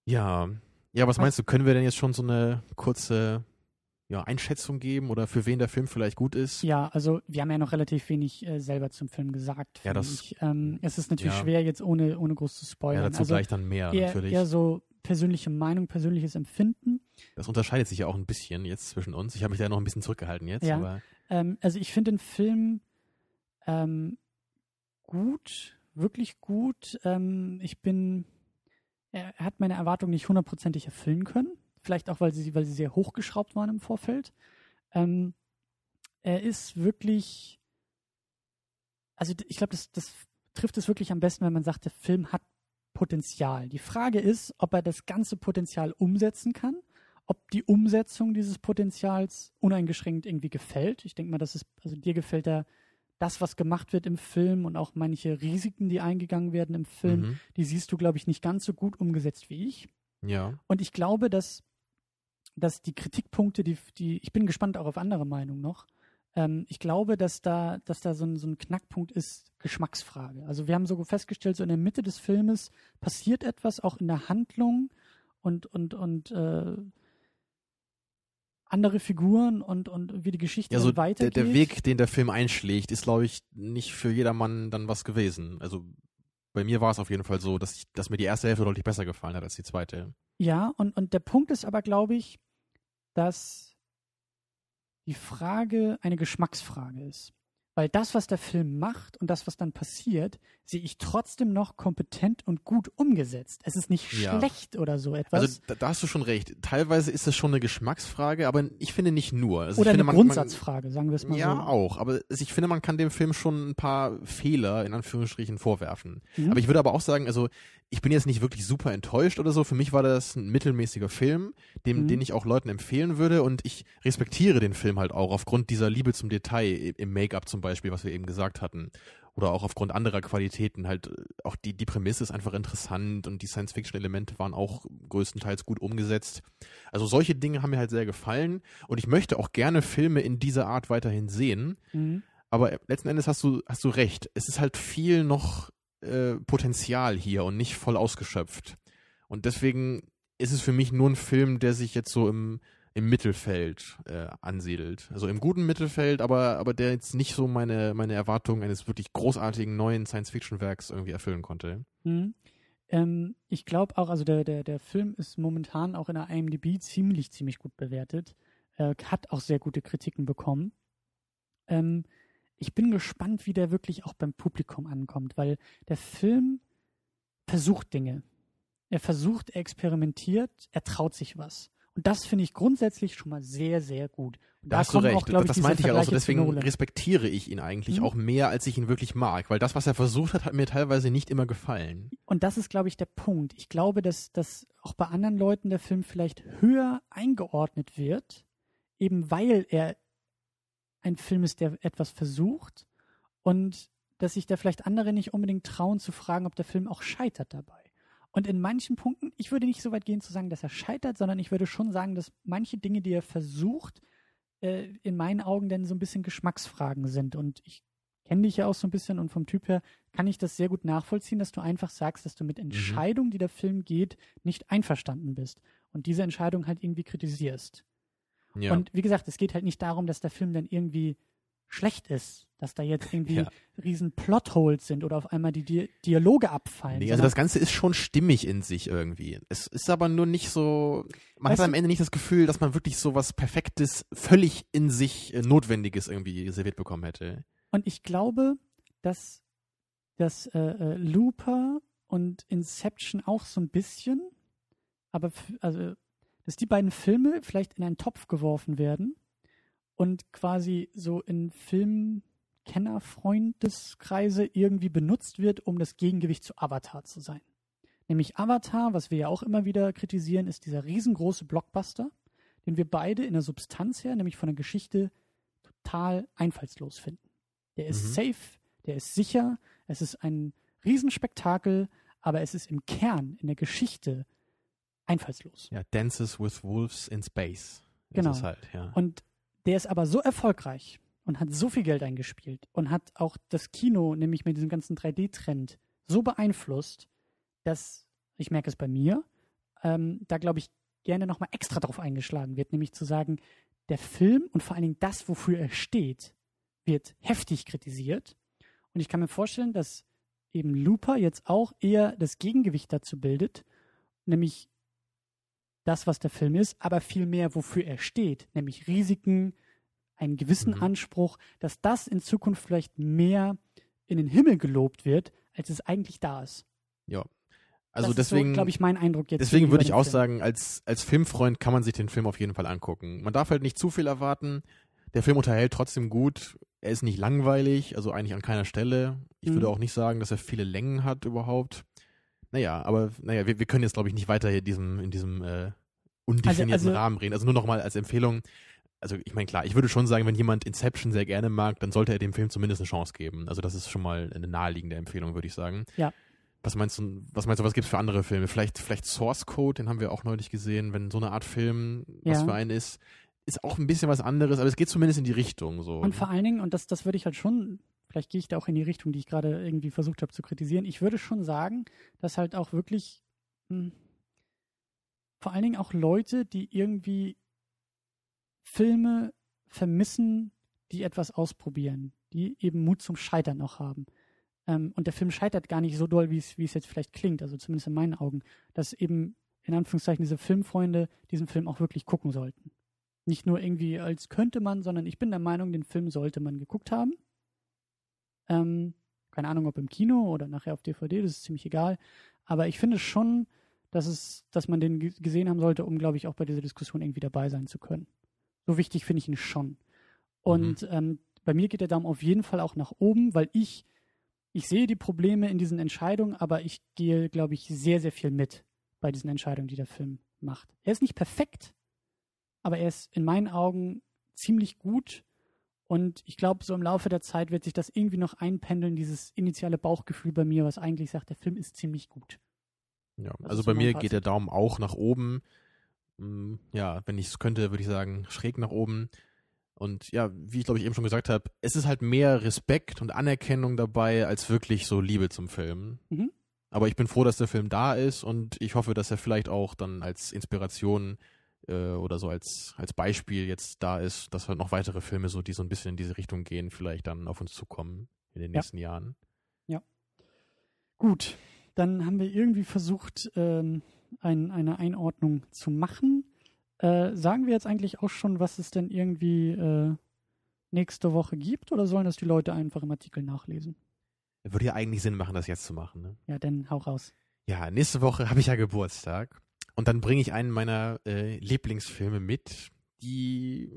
Ja. Ja, was meinst du, können wir denn jetzt schon so eine kurze ja, Einschätzung geben oder für wen der Film vielleicht gut ist? Ja, also wir haben ja noch relativ wenig äh, selber zum Film gesagt. Ja, das- ich. Ähm, es ist natürlich ja. schwer, jetzt ohne, ohne groß zu Ja, spoilern. dazu also gleich dann mehr, eher, natürlich. eher so persönliche Meinung, persönliches Empfinden. Das unterscheidet sich ja auch ein bisschen jetzt zwischen uns. Ich habe mich da noch ein bisschen zurückgehalten jetzt, Ja. Ähm, also ich finde den Film ähm, gut, wirklich gut. Ähm, ich bin, er hat meine Erwartungen nicht hundertprozentig erfüllen können. Vielleicht auch, weil sie, weil sie sehr hochgeschraubt waren im Vorfeld. Ähm, er ist wirklich, also ich glaube, das, das trifft es wirklich am besten, wenn man sagt, der Film hat Potenzial. Die Frage ist, ob er das ganze Potenzial umsetzen kann, ob die Umsetzung dieses Potenzials uneingeschränkt irgendwie gefällt. Ich denke mal, das ist, also dir gefällt da das, was gemacht wird im Film und auch manche Risiken, die eingegangen werden im Film, mhm. die siehst du, glaube ich, nicht ganz so gut umgesetzt wie ich. ja. Und ich glaube, dass, dass die Kritikpunkte, die, die, ich bin gespannt auch auf andere Meinungen noch. Ähm, ich glaube, dass da, dass da so ein, so ein Knackpunkt ist, Geschmacksfrage. Also wir haben so festgestellt, so in der Mitte des Filmes passiert etwas auch in der Handlung und, und, und äh, andere Figuren und, und wie die Geschichte Ja, so dann der, weitergeht. der Weg, den der Film einschlägt, ist, glaube ich, nicht für jedermann dann was gewesen. Also bei mir war es auf jeden Fall so, dass, ich, dass mir die erste Hälfte deutlich besser gefallen hat als die zweite. Ja, und, und der Punkt ist aber, glaube ich, dass die Frage eine Geschmacksfrage ist. Weil das, was der Film macht und das, was dann passiert, sehe ich trotzdem noch kompetent und gut umgesetzt. Es ist nicht Ja. schlecht oder so etwas. Also da, da hast du schon recht. Teilweise ist es schon eine Geschmacksfrage, aber ich finde nicht nur. Also oder ich finde, eine man, Grundsatzfrage, sagen wir es Man, mal ja, so. auch. Aber ich finde, man kann dem Film schon ein paar Fehler in Anführungsstrichen vorwerfen. Mhm. Aber ich würde aber auch sagen, also ich bin jetzt nicht wirklich super enttäuscht oder so. Für mich war das ein mittelmäßiger Film, dem, Mhm. den ich auch Leuten empfehlen würde. Und ich respektiere den Film halt auch aufgrund dieser Liebe zum Detail im Make-up zum Beispiel, was wir eben gesagt hatten. Oder auch aufgrund anderer Qualitäten. Halt, äh, auch die, die Prämisse ist einfach interessant und die Science-Fiction-Elemente waren auch größtenteils gut umgesetzt. Also solche Dinge haben mir halt sehr gefallen. Und ich möchte auch gerne Filme in dieser Art weiterhin sehen. Mhm. Aber letzten Endes hast du, hast du recht. Es ist halt viel noch äh, Potenzial hier und nicht voll ausgeschöpft. Und deswegen ist es für mich nur ein Film, der sich jetzt so im, im Mittelfeld äh, ansiedelt. Also im guten Mittelfeld, aber, aber der jetzt nicht so meine, meine Erwartungen eines wirklich großartigen neuen Science-Fiction-Werks irgendwie erfüllen konnte. Mhm. Ähm, ich glaube auch, also der, der, der Film ist momentan auch in der IMDb ziemlich, ziemlich gut bewertet. Äh, hat auch sehr gute Kritiken bekommen. Ähm, ich bin gespannt, wie der wirklich auch beim Publikum ankommt, weil der Film versucht Dinge. Er versucht, er experimentiert, er traut sich was. Und das finde ich grundsätzlich schon mal sehr, sehr gut. Und Da, hast du recht. auch, das diese meinte ich ja auch so. Deswegen respektiere ich ihn eigentlich Mhm. auch mehr, als ich ihn wirklich mag. Weil das, was er versucht hat, hat mir teilweise nicht immer gefallen. Und das ist, glaube ich, der Punkt. Ich glaube, dass, dass auch bei anderen Leuten der Film vielleicht höher eingeordnet wird, eben weil er ein Film ist, der etwas versucht und dass sich da vielleicht andere nicht unbedingt trauen zu fragen, ob der Film auch scheitert dabei. Und in manchen Punkten, ich würde nicht so weit gehen zu sagen, dass er scheitert, sondern ich würde schon sagen, dass manche Dinge, die er versucht, äh, in meinen Augen dann so ein bisschen Geschmacksfragen sind. Und ich kenne dich ja auch so ein bisschen und vom Typ her kann ich das sehr gut nachvollziehen, dass du einfach sagst, dass du mit Entscheidungen, die der Film geht, nicht einverstanden bist und diese Entscheidung halt irgendwie kritisierst. Ja. Und wie gesagt, es geht halt nicht darum, dass der Film dann irgendwie schlecht ist, dass da jetzt irgendwie Ja. riesen Plotholes sind oder auf einmal die Di Dialoge abfallen. Nee, also das Ganze ist schon stimmig in sich irgendwie. Es ist aber nur nicht so, man hat am Ende nicht das Gefühl, dass man wirklich so was Perfektes, völlig in sich äh, Notwendiges irgendwie serviert bekommen hätte. Und ich glaube, dass, dass äh, äh, Looper und Inception auch so ein bisschen aber also, dass die beiden Filme vielleicht in einen Topf geworfen werden und quasi so in Filmkennerfreundeskreise irgendwie benutzt wird, um das Gegengewicht zu Avatar zu sein. Nämlich Avatar, was wir ja auch immer wieder kritisieren, ist dieser riesengroße Blockbuster, den wir beide in der Substanz her, nämlich von der Geschichte, total einfallslos finden. Der ist mhm. safe, der ist sicher, es ist ein Riesenspektakel, aber es ist im Kern, in der Geschichte, einfallslos. Ja, Dances with Wolves in Space. Genau. Halt, ja. Und der ist aber so erfolgreich und hat so viel Geld eingespielt und hat auch das Kino, nämlich mit diesem ganzen 3D-Trend, so beeinflusst, dass, ich merke es bei mir, ähm, da glaube ich gerne nochmal extra drauf eingeschlagen wird, nämlich zu sagen, der Film und vor allen Dingen das, wofür er steht, wird heftig kritisiert. Und ich kann mir vorstellen, dass eben Looper jetzt auch eher das Gegengewicht dazu bildet, nämlich das, was der Film ist, aber vielmehr, wofür er steht, nämlich Risiken, einen gewissen mhm. Anspruch, dass das in Zukunft vielleicht mehr in den Himmel gelobt wird, als es eigentlich da ist. Ja. Also das deswegen, so, glaube ich, mein Eindruck jetzt. Deswegen würde ich auch Film. sagen, als, als Filmfreund kann man sich den Film auf jeden Fall angucken. Man darf halt nicht zu viel erwarten. Der Film unterhält trotzdem gut. Er ist nicht langweilig, also eigentlich an keiner Stelle. Ich mhm. würde auch nicht sagen, dass er viele Längen hat überhaupt. Naja, aber naja, wir, wir können jetzt, glaube ich, nicht weiter hier diesem, in diesem äh, undefinierten also, also, Rahmen reden. Also nur nochmal als Empfehlung. Also ich meine, klar, ich würde schon sagen, wenn jemand Inception sehr gerne mag, dann sollte er dem Film zumindest eine Chance geben. Also das ist schon mal eine naheliegende Empfehlung, würde ich sagen. Ja. Was meinst du, was meinst du, was gibt's für andere Filme? Vielleicht, vielleicht Source Code, den haben wir auch neulich gesehen, wenn so eine Art Film ja. was für einen ist. Ist auch ein bisschen was anderes, aber es geht zumindest in die Richtung so. Und vor allen Dingen, und das, das würde ich halt schon vielleicht gehe ich da auch in die Richtung, die ich gerade irgendwie versucht habe zu kritisieren. Ich würde schon sagen, dass halt auch wirklich mh, hm, vor allen Dingen auch Leute, die irgendwie Filme vermissen, die etwas ausprobieren, die eben Mut zum Scheitern auch haben. Ähm, und der Film scheitert gar nicht so doll, wie es jetzt vielleicht klingt, also zumindest in meinen Augen, dass eben in Anführungszeichen diese Filmfreunde diesen Film auch wirklich gucken sollten. Nicht nur irgendwie als könnte man, sondern ich bin der Meinung, den Film sollte man geguckt haben. Ähm, keine Ahnung, ob im Kino oder nachher auf DVD, das ist ziemlich egal. Aber ich finde schon, dass es, dass man den gesehen haben sollte, um, glaube ich, auch bei dieser Diskussion irgendwie dabei sein zu können. So wichtig finde ich ihn schon. Und mhm. ähm, bei mir geht der Daumen auf jeden Fall auch nach oben, weil ich, ich sehe die Probleme in diesen Entscheidungen, aber ich gehe, glaube ich, sehr, sehr viel mit bei diesen Entscheidungen, die der Film macht. Er ist nicht perfekt, aber er ist in meinen Augen ziemlich gut und ich glaube, so im Laufe der Zeit wird sich das irgendwie noch einpendeln, dieses initiale Bauchgefühl bei mir, was eigentlich sagt, der Film ist ziemlich gut. Ja, das also bei mir geht der Daumen auch nach oben. Mm, ja, wenn ich es könnte, würde ich sagen, schräg nach oben. Und ja, wie ich glaube ich eben schon gesagt habe, es ist halt mehr Respekt und Anerkennung dabei, als wirklich so Liebe zum Film. Mhm. Aber ich bin froh, dass der Film da ist und ich hoffe, dass er vielleicht auch dann als Inspiration äh, oder so als, als Beispiel jetzt da ist, dass halt noch weitere Filme so, die so ein bisschen in diese Richtung gehen, vielleicht dann auf uns zukommen in den nächsten ja. Jahren. Ja. Gut, dann haben wir irgendwie versucht, ähm, ein, eine Einordnung zu machen. Äh, sagen wir jetzt eigentlich auch schon, was es denn irgendwie äh, nächste Woche gibt oder sollen das die Leute einfach im Artikel nachlesen? Würde ja eigentlich Sinn machen, das jetzt zu machen. Ne? Ja, dann hau raus. Ja, nächste Woche habe ich ja Geburtstag. Und dann bringe ich einen meiner äh, Lieblingsfilme mit, die,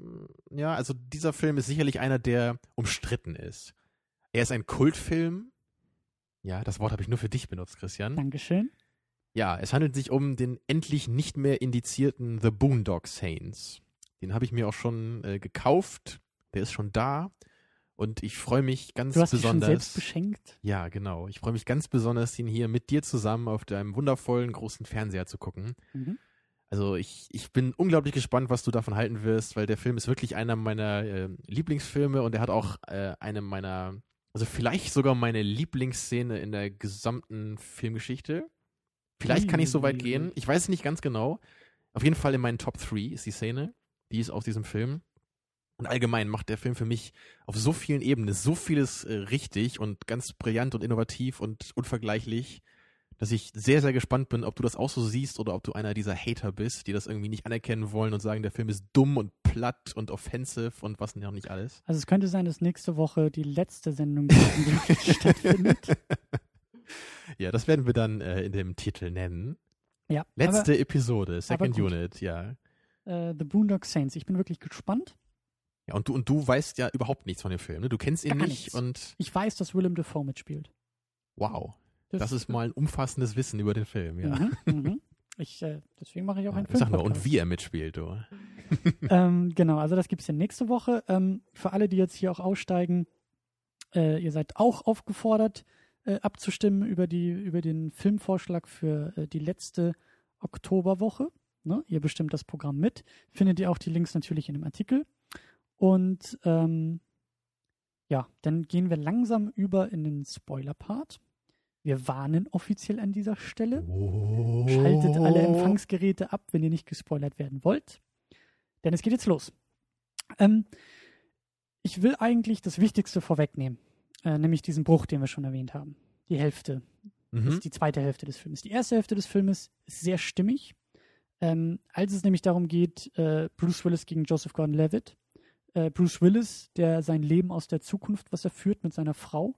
ja, also dieser Film ist sicherlich einer, der umstritten ist. Er ist ein Kultfilm. Ja, das Wort habe ich nur für dich benutzt, Christian. Dankeschön. Ja, es handelt sich um den endlich nicht mehr indizierten The Boondock Saints. Den habe ich mir auch schon äh, gekauft. Der ist schon da. Und ich freue mich ganz du hast besonders. Dich schon selbst beschenkt? Ja, genau. Ich freue mich ganz besonders, ihn hier mit dir zusammen auf deinem wundervollen großen Fernseher zu gucken. Mhm. Also ich, ich bin unglaublich gespannt, was du davon halten wirst, weil der Film ist wirklich einer meiner äh, Lieblingsfilme und er hat auch äh, eine meiner, also vielleicht sogar meine Lieblingsszene in der gesamten Filmgeschichte. Vielleicht kann ich so weit gehen. Ich weiß es nicht ganz genau. Auf jeden Fall in meinen Top 3 ist die Szene. Die ist aus diesem Film. Und allgemein macht der Film für mich auf so vielen Ebenen so vieles äh, richtig und ganz brillant und innovativ und unvergleichlich, dass ich sehr, sehr gespannt bin, ob du das auch so siehst oder ob du einer dieser Hater bist, die das irgendwie nicht anerkennen wollen und sagen, der Film ist dumm und platt und offensive und was noch nicht alles. Also es könnte sein, dass nächste Woche die letzte Sendung stattfindet. Ja, das werden wir dann äh, in dem Titel nennen. Ja, Letzte Episode, Second. Unit, ja. aber, äh, The Boondock Saints. Ich bin wirklich gespannt. Ja, und du, und du weißt ja überhaupt nichts von dem Film, ne? Du kennst ihn Gar nicht nichts. und Ich weiß, dass Willem Dafoe mitspielt. wow. Das ist mal ein umfassendes Wissen über den Film, ja. Mhm, mhm. Ich, äh, deswegen mache ich auch ja einen Film. sag nur, und wie er mitspielt, du. ähm, genau, also das gibt's ja nächste Woche. Ähm, für alle, die jetzt hier auch aussteigen, äh, ihr seid auch aufgefordert, äh, abzustimmen über, die, über den Filmvorschlag für äh, die letzte Oktoberwoche. Ne? Ihr bestimmt das Programm mit. Findet ihr auch die Links natürlich in dem Artikel. Und ähm, ja, dann gehen wir langsam über in den Spoiler-Part. Wir warnen offiziell an dieser Stelle. Oh. Schaltet alle Empfangsgeräte ab, wenn ihr nicht gespoilert werden wollt. Denn es geht jetzt los. Ähm, ich will eigentlich das Wichtigste vorwegnehmen, äh, nämlich diesen Bruch, den wir schon erwähnt haben. Die Hälfte Mhm. ist die zweite Hälfte des Films. Die erste Hälfte des Filmes ist sehr stimmig. Ähm, als es nämlich darum geht, äh, Bruce Willis gegen Joseph Gordon-Levitt. Äh, Bruce Willis, der sein Leben aus der Zukunft, was er führt mit seiner Frau,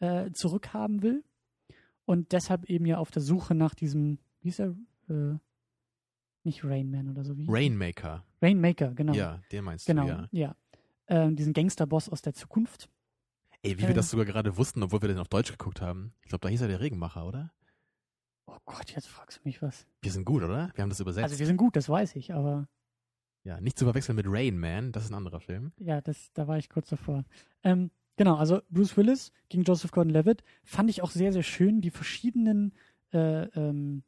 äh, zurückhaben will. Und deshalb eben ja auf der Suche nach diesem, wie ist er? Äh, nicht Rainman oder so wie? Rainmaker. Rainmaker, genau. Ja, den meinst genau, du, ja. ja. Ähm, diesen Gangsterboss aus der Zukunft. Ey, wie wir das sogar gerade wussten, obwohl wir den auf Deutsch geguckt haben. Ich glaube, da hieß er der Regenmacher, oder? Oh Gott, jetzt fragst du mich was. Wir sind gut, oder? Wir haben das übersetzt. Also wir sind gut, das weiß ich, aber ja, nicht zu verwechseln mit Rain Man, das ist ein anderer Film. ja, das, da war ich kurz davor. Ähm, genau, also Bruce Willis gegen Joseph Gordon-Levitt fand ich auch sehr, sehr schön, die verschiedenen äh, ähm,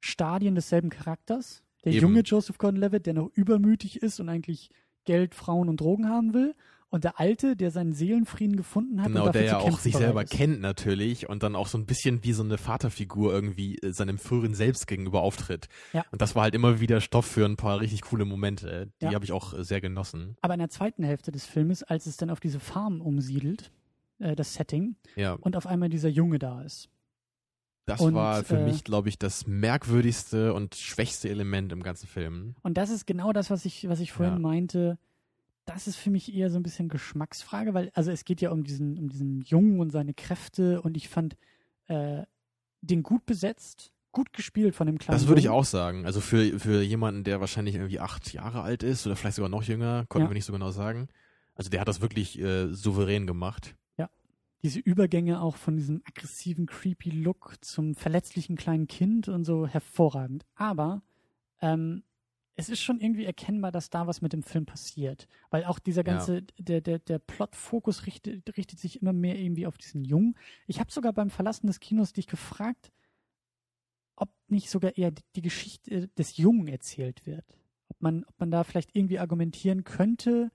Stadien desselben Charakters. Der Eben. junge Joseph Gordon-Levitt, der noch übermütig ist und eigentlich Geld, Frauen und Drogen haben will. Und der Alte, der seinen Seelenfrieden gefunden hat Genau, der ja auch sich selber ist. kennt natürlich und dann auch so ein bisschen wie so eine Vaterfigur irgendwie äh, seinem früheren Selbst gegenüber auftritt. Ja. Und das war halt immer wieder Stoff für ein paar richtig coole Momente. Die Ja. habe ich auch äh, sehr genossen. Aber in der zweiten Hälfte des Filmes, als es dann auf diese Farm umsiedelt, äh, das Setting, Ja, und auf einmal dieser Junge da ist. das und, war für äh, mich, glaube ich, das merkwürdigste und schwächste Element im ganzen Film. Und das ist genau das, was ich, was ich vorhin Ja. meinte. Das ist für mich eher so ein bisschen Geschmacksfrage, weil, also es geht ja um diesen, um diesen Jungen und seine Kräfte und ich fand äh, den gut besetzt, gut gespielt von dem kleinen Das würde ich auch sagen. Also für, für jemanden, der wahrscheinlich irgendwie acht Jahre alt ist oder vielleicht sogar noch jünger, konnten Ja. wir nicht so genau sagen. Also der hat das wirklich äh, souverän gemacht. Diese Übergänge auch von diesem aggressiven, creepy Look zum verletzlichen kleinen Kind und so hervorragend. Aber ähm, es ist schon irgendwie erkennbar, dass da was mit dem Film passiert. Weil auch dieser Ja. ganze, der, der, der Plot-Fokus richtet, richtet sich immer mehr irgendwie auf diesen Jungen. Ich habe sogar beim Verlassen des Kinos dich gefragt, ob nicht sogar eher die, die Geschichte des Jungen erzählt wird. Ob man, ob man da vielleicht irgendwie argumentieren könnte,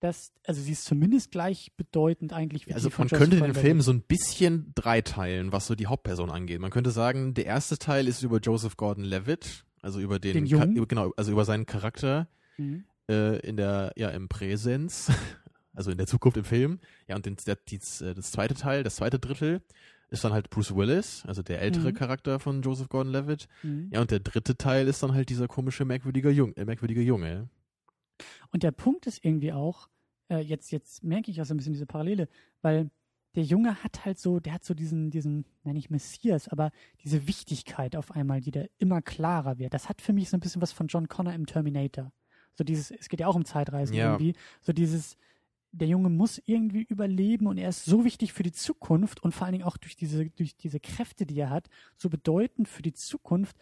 dass, also sie ist zumindest gleichbedeutend eigentlich wie Also man könnte den. Film so ein bisschen dreiteilen, was so die Hauptperson angeht. Man könnte sagen, der erste Teil ist über Joseph Gordon-Levitt, also über den, Den Jungen? genau, also über seinen Charakter Mhm. äh, in der ja im Präsens, also in der Zukunft im Film. Ja und den, der, dies, äh, das zweite Teil, das zweite Drittel ist dann halt Bruce Willis, also der ältere Mhm. Charakter von Joseph Gordon-Levitt. Mhm. Ja und der dritte Teil ist dann halt dieser komische merkwürdige Jung, äh, merkwürdige Junge. Und der Punkt ist irgendwie auch, äh, jetzt, jetzt merke ich auch so ein bisschen diese Parallele, weil der Junge hat halt so, der hat so diesen, diesen, nein nicht Messias, aber diese Wichtigkeit auf einmal, die da immer klarer wird. Das hat für mich so ein bisschen was von John Connor im Terminator. So dieses, es geht ja auch um Zeitreisen Ja. irgendwie. So dieses, der Junge muss irgendwie überleben und er ist so wichtig für die Zukunft und vor allen Dingen auch durch diese, durch diese Kräfte, die er hat, so bedeutend für die Zukunft,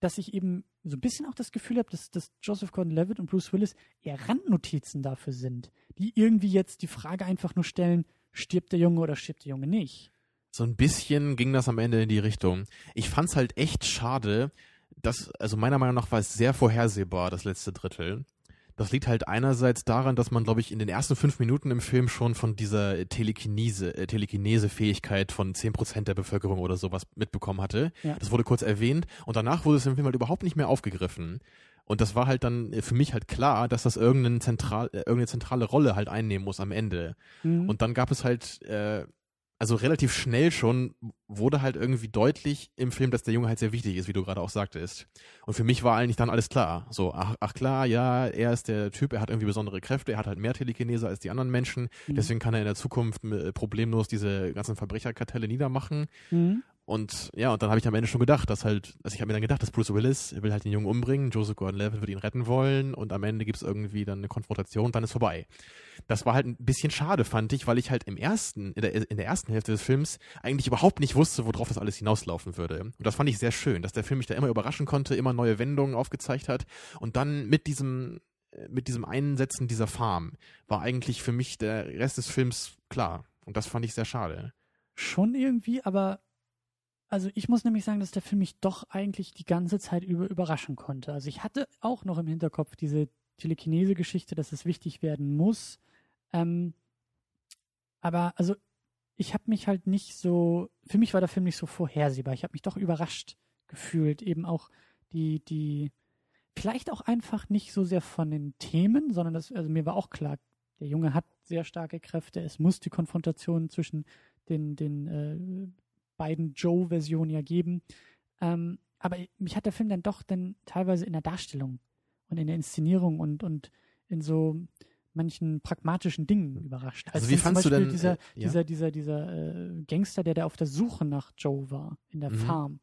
dass ich eben so ein bisschen auch das Gefühl habe, dass, dass Joseph Gordon-Levitt und Bruce Willis eher Randnotizen dafür sind, die irgendwie jetzt die Frage einfach nur stellen, stirbt der Junge oder stirbt der Junge nicht? So ein bisschen ging das am Ende in die Richtung. Ich fand's halt echt schade, dass, also meiner Meinung nach war es sehr vorhersehbar, das letzte Drittel. Das liegt halt einerseits daran, dass man, glaube ich, in den ersten fünf Minuten im Film schon von dieser Telekinese, äh, Telekinese-Fähigkeit von 10% der Bevölkerung oder sowas mitbekommen hatte. Ja. Das wurde kurz erwähnt und danach wurde es im Film halt überhaupt nicht mehr aufgegriffen. Und das war halt dann für mich halt klar, dass das irgendeine, zentral, äh, irgendeine zentrale Rolle halt einnehmen muss am Ende. Mhm. Und dann gab es halt, äh, also relativ schnell schon wurde halt irgendwie deutlich im Film, dass der Junge halt sehr wichtig ist, wie du gerade auch sagtest. Und für mich war eigentlich dann alles klar. So, ach, ach klar, ja, er ist der Typ, er hat irgendwie besondere Kräfte, er hat halt mehr Telekinese als die anderen Menschen. Mhm. Deswegen kann er in der Zukunft äh, problemlos diese ganzen Verbrecherkartelle niedermachen. Mhm. Und ja, und dann habe ich am Ende schon gedacht, dass halt, also ich habe mir dann gedacht, dass Bruce Willis will halt den Jungen umbringen, Joseph Gordon-Levitt wird ihn retten wollen und am Ende gibt's irgendwie dann eine Konfrontation und dann ist vorbei. Das war halt ein bisschen schade, fand ich, weil ich halt im ersten, in der, in der ersten Hälfte des Films eigentlich überhaupt nicht wusste, worauf das alles hinauslaufen würde. Und das fand ich sehr schön, dass der Film mich da immer überraschen konnte, immer neue Wendungen aufgezeigt hat und dann mit diesem mit diesem Einsetzen dieser Farm war eigentlich für mich der Rest des Films klar. Und das fand ich sehr schade. Schon irgendwie, aber also ich muss nämlich sagen, dass der Film mich doch eigentlich die ganze Zeit über überraschen konnte. Also ich hatte auch noch im Hinterkopf diese Telekinese-Geschichte, dass es wichtig werden muss. Ähm, aber also ich habe mich halt nicht so, für mich war der Film nicht so vorhersehbar. Ich habe mich doch überrascht gefühlt, eben auch die, die, vielleicht auch einfach nicht so sehr von den Themen, sondern das, also mir war auch klar, der Junge hat sehr starke Kräfte, es muss die Konfrontation zwischen den, den äh, beiden Joe-Versionen ja geben. Ähm, aber mich hat der Film dann doch dann teilweise in der Darstellung und in der Inszenierung und, und in so manchen pragmatischen Dingen überrascht. Also Als wie fandst du denn dieser, äh, ja? dieser, dieser, dieser äh, Gangster, der da auf der Suche nach Joe war in der mhm. Farm,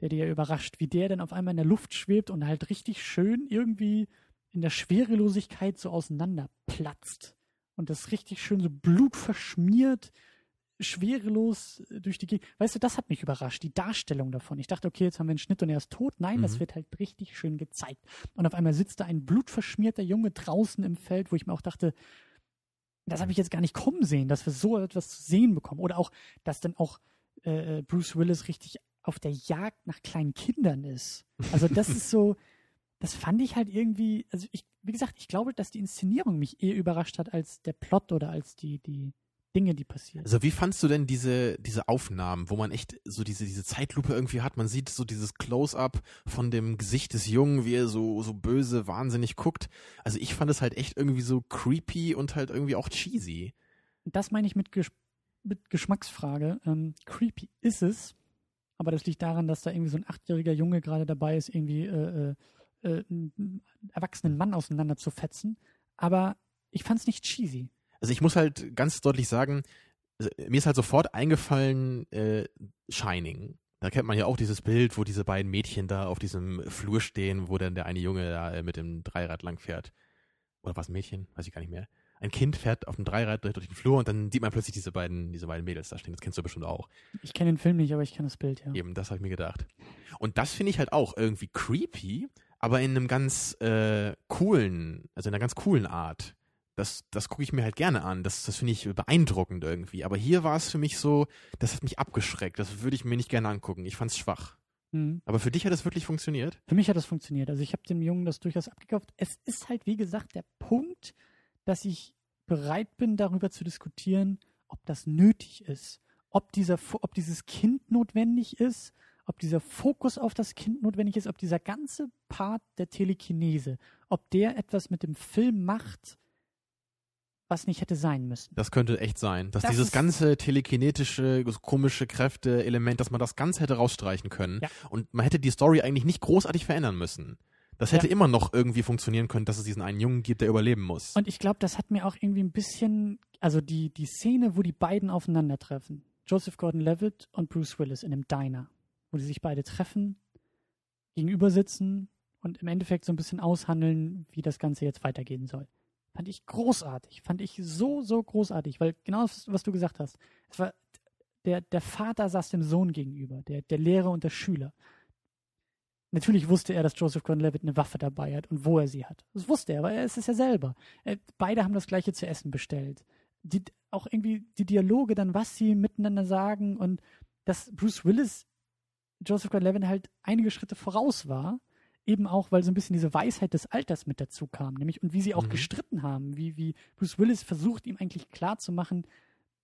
der dir ja überrascht, wie der dann auf einmal in der Luft schwebt und halt richtig schön irgendwie in der Schwerelosigkeit so auseinanderplatzt und das richtig schön so blutverschmiert schwerelos durch die Gegend. Weißt du, das hat mich überrascht, die Darstellung davon. Ich dachte, okay, jetzt haben wir einen Schnitt und er ist tot. Nein, mhm. das wird halt richtig schön gezeigt. Und auf einmal sitzt da ein blutverschmierter Junge draußen im Feld, wo ich mir auch dachte, das habe ich jetzt gar nicht kommen sehen, dass wir so etwas zu sehen bekommen. Oder auch, dass dann auch äh, äh Bruce Willis richtig auf der Jagd nach kleinen Kindern ist. Also das ist so, das fand ich halt irgendwie, also ich, wie gesagt, ich glaube, dass die Inszenierung mich eher überrascht hat als der Plot oder als die, die, Dinge, die passieren. Also wie fandst du denn diese, diese Aufnahmen, wo man echt so diese, diese Zeitlupe irgendwie hat? Man sieht so dieses Close-up von dem Gesicht des Jungen, wie er so, so böse, wahnsinnig guckt. Also ich fand es halt echt irgendwie so creepy und halt irgendwie auch cheesy. Das meine ich mit, Gesch mit Geschmacksfrage. Ähm, creepy ist es, aber das liegt daran, dass da irgendwie so ein achtjähriger Junge gerade dabei ist, irgendwie äh, äh, äh, einen erwachsenen Mann auseinander zu fetzen. Aber ich fand es nicht cheesy. Also ich muss halt ganz deutlich sagen, also mir ist halt sofort eingefallen äh, Shining. Da kennt man ja auch dieses Bild, wo diese beiden Mädchen da auf diesem Flur stehen, wo dann der eine Junge da äh, mit dem Dreirad lang fährt. Oder was Mädchen? Weiß ich gar nicht mehr. Ein Kind fährt auf dem Dreirad durch den Flur und dann sieht man plötzlich diese beiden, diese beiden Mädels da stehen. Das kennst du bestimmt auch. Ich kenne den Film nicht, aber ich kenne das Bild, ja. Eben, das habe ich mir gedacht. Und das finde ich halt auch irgendwie creepy, aber in einem ganz äh, coolen, also in einer ganz coolen Art das, das gucke ich mir halt gerne an. Das, das finde ich beeindruckend irgendwie. Aber hier war es für mich so, das hat mich abgeschreckt. Das würde ich mir nicht gerne angucken. Ich fand es schwach. Mhm. Aber für dich hat das wirklich funktioniert? Für mich hat das funktioniert. Also ich habe dem Jungen das durchaus abgekauft. Es ist halt, wie gesagt, der Punkt, dass ich bereit bin, darüber zu diskutieren, ob das nötig ist. Ob, dieser, ob dieses Kind notwendig ist, ob dieser Fokus auf das Kind notwendig ist, ob dieser ganze Part der Telekinese, ob der etwas mit dem Film macht, was nicht hätte sein müssen. Das könnte echt sein, dass das dieses ganze telekinetische, komische Kräfte-Element, dass man das ganz hätte rausstreichen können ja. und man hätte die Story eigentlich nicht großartig verändern müssen. Das hätte ja. immer noch irgendwie funktionieren können, dass es diesen einen Jungen gibt, der überleben muss. Und ich glaube, das hat mir auch irgendwie ein bisschen, also die, die Szene, wo die beiden aufeinandertreffen, Joseph Gordon-Levitt und Bruce Willis in einem Diner, wo die sich beide treffen, gegenüber sitzen und im Endeffekt so ein bisschen aushandeln, wie das Ganze jetzt weitergehen soll. Fand ich großartig. Fand ich so, so großartig, weil genau das, was du gesagt hast. Es war, der, der Vater saß dem Sohn gegenüber, der, der Lehrer und der Schüler. Natürlich wusste er, dass Joseph Gordon-Levitt eine Waffe dabei hat und wo er sie hat. Das wusste er, aber er ist es ja selber. Äh, beide haben das Gleiche zu essen bestellt. Die, auch irgendwie die Dialoge dann, was sie miteinander sagen und dass Bruce Willis Joseph Gordon-Levitt halt einige Schritte voraus war eben auch, weil so ein bisschen diese Weisheit des Alters mit dazu kam, nämlich und wie sie auch mhm. gestritten haben, wie, wie Bruce Willis versucht, ihm eigentlich klar zu machen,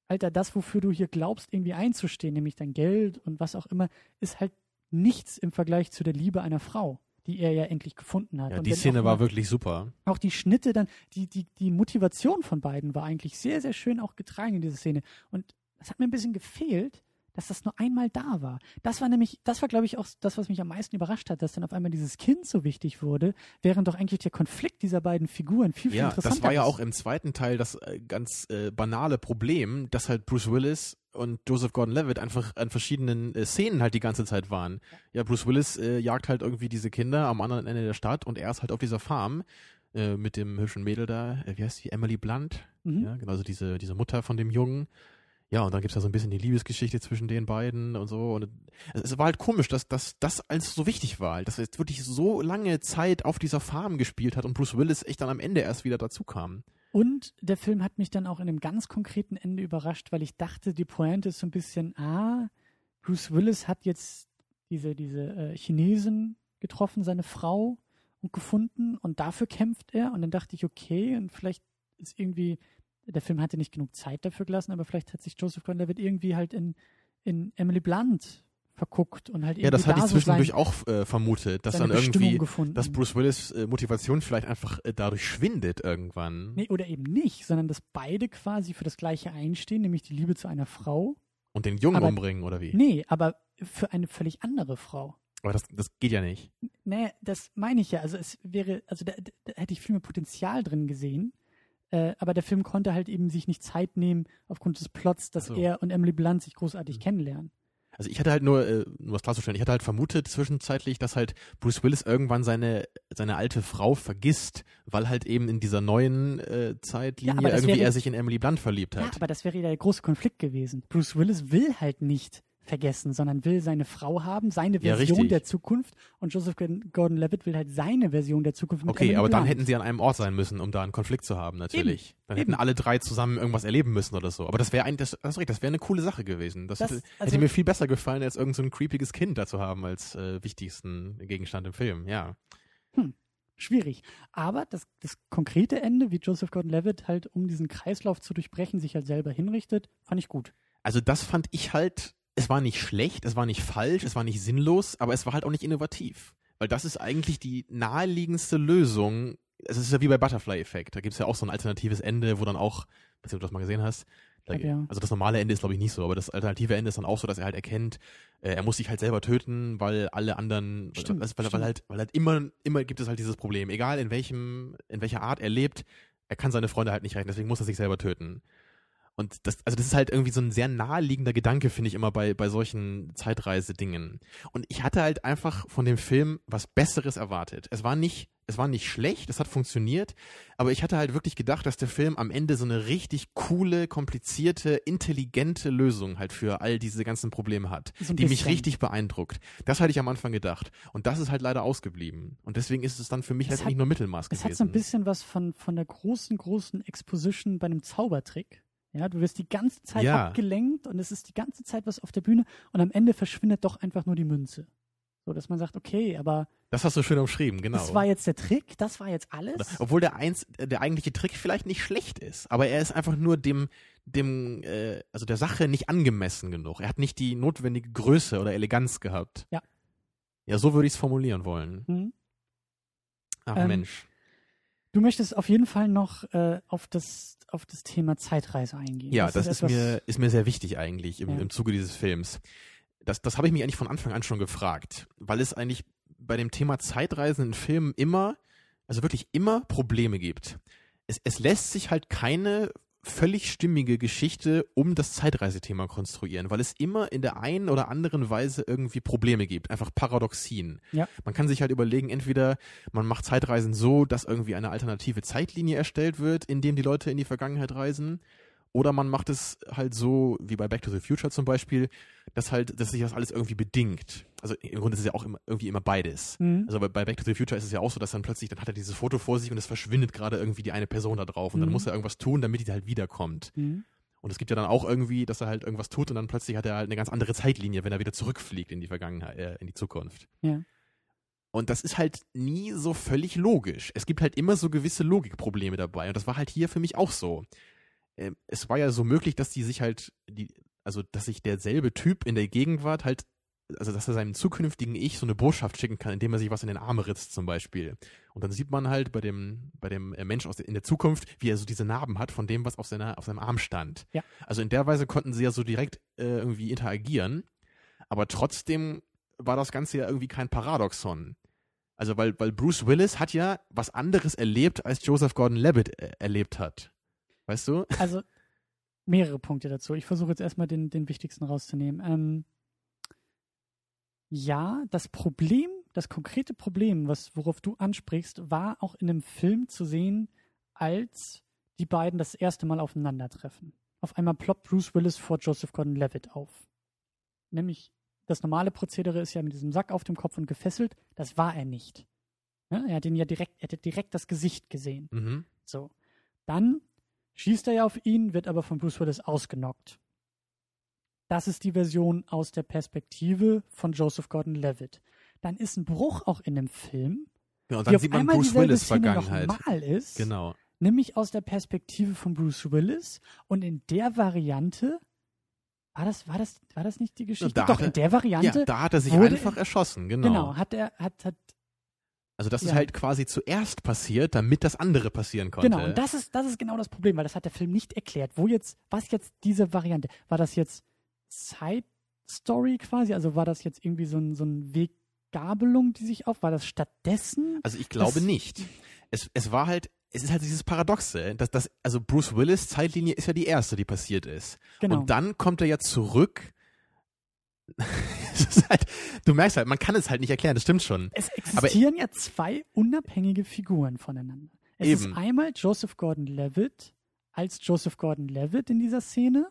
Alter, das, wofür du hier glaubst, irgendwie einzustehen, nämlich dein Geld und was auch immer, ist halt nichts im Vergleich zu der Liebe einer Frau, die er ja endlich gefunden hat. Ja, und die Szene war wirklich super. Auch die Schnitte dann, die, die, die Motivation von beiden war eigentlich sehr, sehr schön auch getragen in dieser Szene. Und das hat mir ein bisschen gefehlt, dass das nur einmal da war. Das war nämlich, das war, glaube ich, auch das, was mich am meisten überrascht hat, dass dann auf einmal dieses Kind so wichtig wurde, während doch eigentlich der Konflikt dieser beiden Figuren viel, viel Ja, interessanter das war ja ist. auch im zweiten Teil das äh, ganz äh, banale Problem, dass halt Bruce Willis und Joseph Gordon-Levitt einfach an verschiedenen äh, Szenen halt die ganze Zeit waren. Ja, Bruce Willis äh, jagt halt irgendwie diese Kinder am anderen Ende der Stadt und er ist halt auf dieser Farm äh, mit dem hübschen Mädel da, äh, wie heißt die, Emily Blunt? Mhm. Ja, genau, also diese, diese Mutter von dem Jungen. Ja, und dann gibt's da so ein bisschen die Liebesgeschichte zwischen den beiden und so. Und es, war halt komisch, dass, dass das alles so wichtig war, dass er jetzt wirklich so lange Zeit auf dieser Farm gespielt hat und Bruce Willis echt dann am Ende erst wieder dazu kam. Und der Film hat mich dann auch in einem ganz konkreten Ende überrascht, weil ich dachte, die Pointe ist so ein bisschen, ah, Bruce Willis hat jetzt diese, diese äh, Chinesin getroffen, seine Frau, und gefunden und dafür kämpft er. Und dann dachte ich, okay, und vielleicht ist irgendwie, der Film hatte nicht genug Zeit dafür gelassen, aber vielleicht hat sich Joseph Gordon-Levitt irgendwie halt in, in Emily Blunt verguckt und halt irgendwie Ja, das hatte da ich so zwischendurch sein, auch äh, vermutet, dass dann irgendwie, dass Bruce Willis äh, Motivation vielleicht einfach äh, dadurch schwindet irgendwann. Nee, oder eben nicht, sondern dass beide quasi für das Gleiche einstehen, nämlich die Liebe zu einer Frau. Und den Jungen Aber- umbringen, oder wie? Nee, aber für eine völlig andere Frau. Aber das, das geht ja nicht. Nee, das meine ich ja. Also es wäre, also da, da hätte ich viel mehr Potenzial drin gesehen. Äh, aber der Film konnte halt eben sich nicht Zeit nehmen, aufgrund des Plots, dass so. er und Emily Blunt sich großartig Mhm. kennenlernen. Also ich hatte halt nur, äh, um was klarzustellen, ich hatte halt vermutet zwischenzeitlich, dass halt Bruce Willis irgendwann seine, seine alte Frau vergisst, weil halt eben in dieser neuen äh, Zeitlinie das irgendwie wäre- er sich in Emily Blunt verliebt Ja, hat. aber das wäre ja der große Konflikt gewesen. Bruce Willis will halt nicht vergessen, sondern will seine Frau haben, seine Ja, Version richtig. der Zukunft und Joseph Gordon-Levitt will halt seine Version der Zukunft okay, aber dann hätten sie an einem Ort sein müssen, um da einen Konflikt zu haben, natürlich. Dann hätten eben. alle drei zusammen irgendwas erleben müssen oder so. Aber das wäre ein, das, das, das wäre eine coole Sache gewesen. Das, Das- hätte, also- hätte mir viel besser gefallen, als irgend so ein creepiges Kind da zu haben als äh, wichtigsten Gegenstand im Film, ja. schwierig. Aber das, das konkrete Ende, wie Joseph Gordon-Levitt halt, um diesen Kreislauf zu durchbrechen, sich halt selber hinrichtet, fand ich gut. Also das fand ich halt, es war nicht schlecht, es war nicht falsch, es war nicht sinnlos, aber es war halt auch nicht innovativ. Weil das ist eigentlich die naheliegendste Lösung. Es ist ja wie bei Butterfly-Effekt. Da gibt's ja auch so ein alternatives Ende, wo dann auch, weiß nicht, ob du das mal gesehen hast. Da, ja. Also das normale Ende ist, glaube ich, nicht so, aber das alternative Ende ist dann auch so, dass er halt erkennt, äh, er muss sich halt selber töten, weil alle anderen, Stimmt, weil, weil, weil stimmt. halt, weil halt immer, immer gibt es halt dieses Problem. Egal in welchem, in welcher Art er lebt, er kann seine Freunde halt nicht retten, deswegen muss er sich selber töten. Und das, also das ist halt irgendwie so ein sehr naheliegender Gedanke, finde ich immer bei, bei solchen Zeitreise-Dingen. Und ich hatte halt einfach von dem Film was Besseres erwartet. Es war nicht, es war nicht schlecht, es hat funktioniert, aber ich hatte halt wirklich gedacht, dass der Film am Ende so eine richtig coole, komplizierte, intelligente Lösung halt für all diese ganzen Probleme hat, So die mich richtig beeindruckt. Das hatte ich am Anfang gedacht. Und das ist halt leider ausgeblieben. Und deswegen ist es dann für mich Es letztendlich hat- nur Mittelmaß Es gewesen. hat so ein bisschen was von, von der großen, großen Exposition bei einem Zaubertrick. Ja, du wirst die ganze Zeit Ja. abgelenkt und es ist die ganze Zeit was auf der Bühne und am Ende verschwindet doch einfach nur die Münze. So, dass man sagt, okay, aber das hast du schön umschrieben, genau. das war jetzt der Trick, das war jetzt alles. Obwohl der, eins, der eigentliche Trick vielleicht nicht schlecht ist, aber er ist einfach nur dem, dem, äh, also der Sache nicht angemessen genug. Er hat nicht die notwendige Größe oder Eleganz gehabt. Ja. Ja, so würde ich es formulieren wollen. Hm? Ach Ähm, Mensch. Du möchtest auf jeden Fall noch äh, auf, das, auf das Thema Zeitreise eingehen. Ja, das, ist, etwas- mir, ist mir sehr wichtig eigentlich im, Ja. im Zuge dieses Films. Das, das habe ich mich eigentlich von Anfang an schon gefragt, weil es eigentlich bei dem Thema Zeitreisen in Filmen immer, also wirklich immer Probleme gibt. Es, es lässt sich halt keine völlig stimmige Geschichte um das Zeitreisethema konstruieren, weil es immer in der einen oder anderen Weise irgendwie Probleme gibt, einfach Paradoxien. Ja. Man kann sich halt überlegen, entweder man macht Zeitreisen so, dass irgendwie eine alternative Zeitlinie erstellt wird, in dem die Leute in die Vergangenheit reisen, oder man macht es halt so, wie bei Back to the Future zum Beispiel, dass halt, dass sich das alles irgendwie bedingt. Also im Grunde ist es ja auch immer, irgendwie immer beides. Mhm. Also bei, bei Back to the Future ist es ja auch so, dass dann plötzlich, dann hat er dieses Foto vor sich und es verschwindet gerade irgendwie die eine Person da drauf und dann Mhm. muss er irgendwas tun, damit die halt wiederkommt. Mhm. Und es gibt ja dann auch irgendwie, dass er halt irgendwas tut und dann plötzlich hat er halt eine ganz andere Zeitlinie, wenn er wieder zurückfliegt in die Vergangenheit, äh, in die Zukunft. Ja. Und das ist halt nie so völlig logisch. Es gibt halt immer so gewisse Logikprobleme dabei. Und das war halt hier für mich auch so. Ähm, es war ja so möglich, dass die sich halt, die, also dass sich derselbe Typ in der Gegenwart halt also dass er seinem zukünftigen Ich so eine Botschaft schicken kann, indem er sich was in den Arm ritzt zum Beispiel. Und dann sieht man halt bei dem, bei dem äh, Mensch aus der, in der Zukunft, wie er so diese Narben hat von dem, was auf, seiner, auf seinem Arm stand. Ja. Also in der Weise konnten sie ja so direkt äh, irgendwie interagieren, aber trotzdem war das Ganze ja irgendwie kein Paradoxon. Also weil, weil Bruce Willis hat ja was anderes erlebt, als Joseph Gordon-Levitt äh, erlebt hat. Weißt du? Also mehrere Punkte dazu. Ich versuche jetzt erstmal den, den wichtigsten rauszunehmen. Ähm, ja, das Problem, das konkrete Problem, was, worauf du ansprichst, war auch in einem Film zu sehen, als die beiden das erste Mal aufeinandertreffen. Auf einmal ploppt Bruce Willis vor Joseph Gordon-Levitt auf. Nämlich, das normale Prozedere ist ja mit diesem Sack auf dem Kopf und gefesselt. Das war er nicht. Ja, er hat ihn ja direkt, er hat direkt das Gesicht gesehen. Mhm. So. Dann schießt er ja auf ihn, wird aber von Bruce Willis ausgenockt. Das ist die Version aus der Perspektive von Joseph Gordon-Levitt. Dann ist ein Bruch auch in dem Film, Genau, und dann sieht man Bruce Willis Szene Vergangenheit. nochmal ist, Genau. nämlich aus der Perspektive von Bruce Willis. Und in der Variante war das, war das, war das nicht die Geschichte? da Doch, er- in der Variante, Ja, da hat er sich einfach erschossen, genau. genau, hat er, hat, hat Also das ist Ja. halt quasi zuerst passiert, damit das andere passieren konnte. Genau, und das ist, das ist genau das Problem, weil das hat der Film nicht erklärt. Wo jetzt, was jetzt diese Variante? War das jetzt Side Story quasi? Also war das jetzt irgendwie so ein, so ein Weggabelung, die sich auf? War das stattdessen? Also ich glaube Das- nicht. Es, es war halt, es ist halt dieses Paradoxe, dass das, also Bruce Willis Zeitlinie ist ja die erste, die passiert ist. Genau. Und dann kommt er ja zurück. halt, du merkst halt, man kann es halt nicht erklären, das stimmt schon. es existieren ja zwei unabhängige Figuren voneinander. Es Eben. ist einmal Joseph Gordon-Levitt als Joseph Gordon-Levitt in dieser Szene,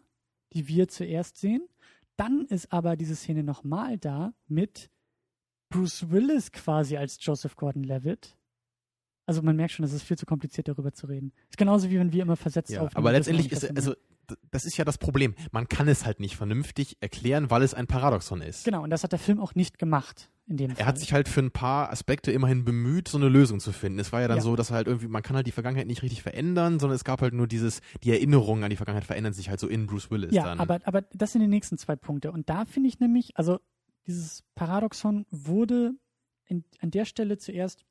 die wir zuerst sehen. Dann ist aber diese Szene nochmal da mit Bruce Willis quasi als Joseph Gordon-Levitt. Also man merkt schon, es ist viel zu kompliziert, darüber zu reden. Ist genauso wie wenn wir immer versetzt Ja, aufnehmen. aber letztendlich ist, also, das ist ja das Problem. Man kann es halt nicht vernünftig erklären, weil es ein Paradoxon ist. Genau, und das hat der Film auch nicht gemacht in dem Fall. Er hat sich halt für ein paar Aspekte immerhin bemüht, so eine Lösung zu finden. Es war ja dann Ja. so, dass halt irgendwie, man kann halt die Vergangenheit nicht richtig verändern, sondern es gab halt nur dieses, die Erinnerungen an die Vergangenheit verändern sich halt so in Bruce Willis Ja, dann. aber, aber das sind die nächsten zwei Punkte. Und da finde ich nämlich, also dieses Paradoxon wurde in, an der Stelle zuerst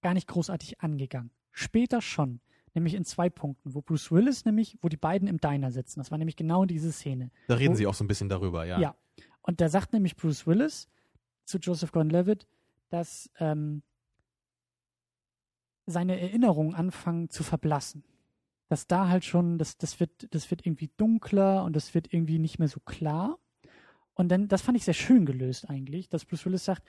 gar nicht großartig angegangen. Später schon. Nämlich in zwei Punkten, wo Bruce Willis nämlich, wo die beiden im Diner sitzen. Das war nämlich genau diese Szene. da reden wo- sie auch so ein bisschen darüber, ja. Ja. Und da sagt nämlich Bruce Willis zu Joseph Gordon-Levitt, dass ähm, seine Erinnerungen anfangen zu verblassen. Dass da halt schon, das, das, wird, das wird irgendwie dunkler und das wird irgendwie nicht mehr so klar. Und dann, das fand ich sehr schön gelöst eigentlich, dass Bruce Willis sagt,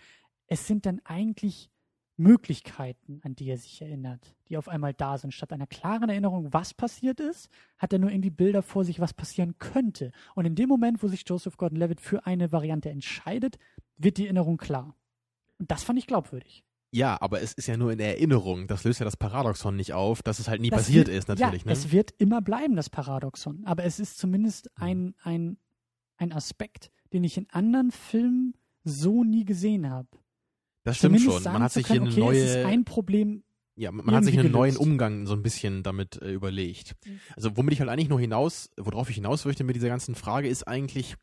es sind dann eigentlich Möglichkeiten, an die er sich erinnert, die auf einmal da sind. Statt einer klaren Erinnerung, was passiert ist, hat er nur irgendwie Bilder vor sich, was passieren könnte. Und in dem Moment, wo sich Joseph Gordon-Levitt für eine Variante entscheidet, wird die Erinnerung klar. Und das fand ich glaubwürdig. Ja, aber es ist ja nur in der Erinnerung. Das löst ja das Paradoxon nicht auf, dass es halt nie Das passiert wird, ist, natürlich. ja, ne? Es wird immer bleiben, das Paradoxon. Aber es ist zumindest Mhm. ein, ein, ein Aspekt, den ich in anderen Filmen so nie gesehen habe. Das stimmt schon. Man hat sich können, hier eine okay, es ist neue, ein Problem. ja, man hat sich einen irgendwie neuen gelöst. Umgang so ein bisschen damit äh, überlegt. Also womit ich halt eigentlich nur hinaus, worauf ich hinaus möchte mit dieser ganzen Frage, ist eigentlich,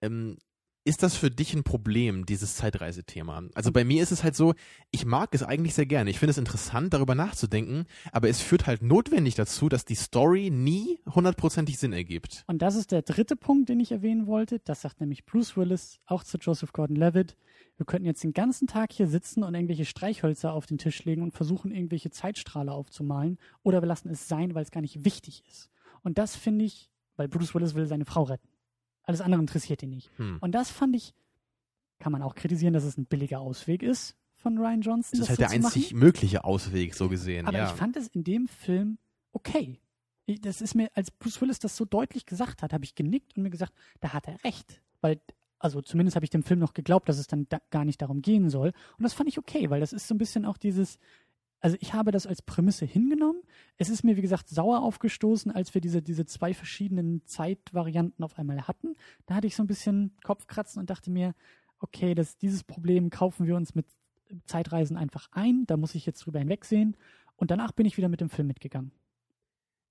ähm, ist das für dich ein Problem, dieses Zeitreisethema? Also bei mir ist es halt so, ich mag es eigentlich sehr gerne. Ich finde es interessant, darüber nachzudenken, aber es führt halt notwendig dazu, dass die Story nie hundertprozentig Sinn ergibt. Und das ist der dritte Punkt, den ich erwähnen wollte. Das sagt nämlich Bruce Willis auch zu Joseph Gordon-Levitt. Wir könnten jetzt den ganzen Tag hier sitzen und irgendwelche Streichhölzer auf den Tisch legen und versuchen, irgendwelche Zeitstrahle aufzumalen. Oder wir lassen es sein, weil es gar nicht wichtig ist. Und das finde ich, weil Bruce Willis will seine Frau retten. Alles andere interessiert ihn nicht. Hm. Und das fand ich, kann man auch kritisieren, dass es ein billiger Ausweg ist von Ryan Johnson. Das ist das halt der zu machen. einzig mögliche Ausweg, so gesehen. Aber ja. ich fand es in dem Film okay. Ich, das ist mir, als Bruce Willis das so deutlich gesagt hat, habe ich genickt und mir gesagt, da hat er recht. Weil, also zumindest habe ich dem Film noch geglaubt, dass es dann da gar nicht darum gehen soll. Und das fand ich okay, weil das ist so ein bisschen auch dieses, also ich habe das als Prämisse hingenommen. Es ist mir, wie gesagt, sauer aufgestoßen, als wir diese, diese zwei verschiedenen Zeitvarianten auf einmal hatten. Da hatte ich so ein bisschen Kopfkratzen und dachte mir, okay, das, dieses Problem kaufen wir uns mit Zeitreisen einfach ein. Da muss ich jetzt drüber hinwegsehen. Und danach bin ich wieder mit dem Film mitgegangen.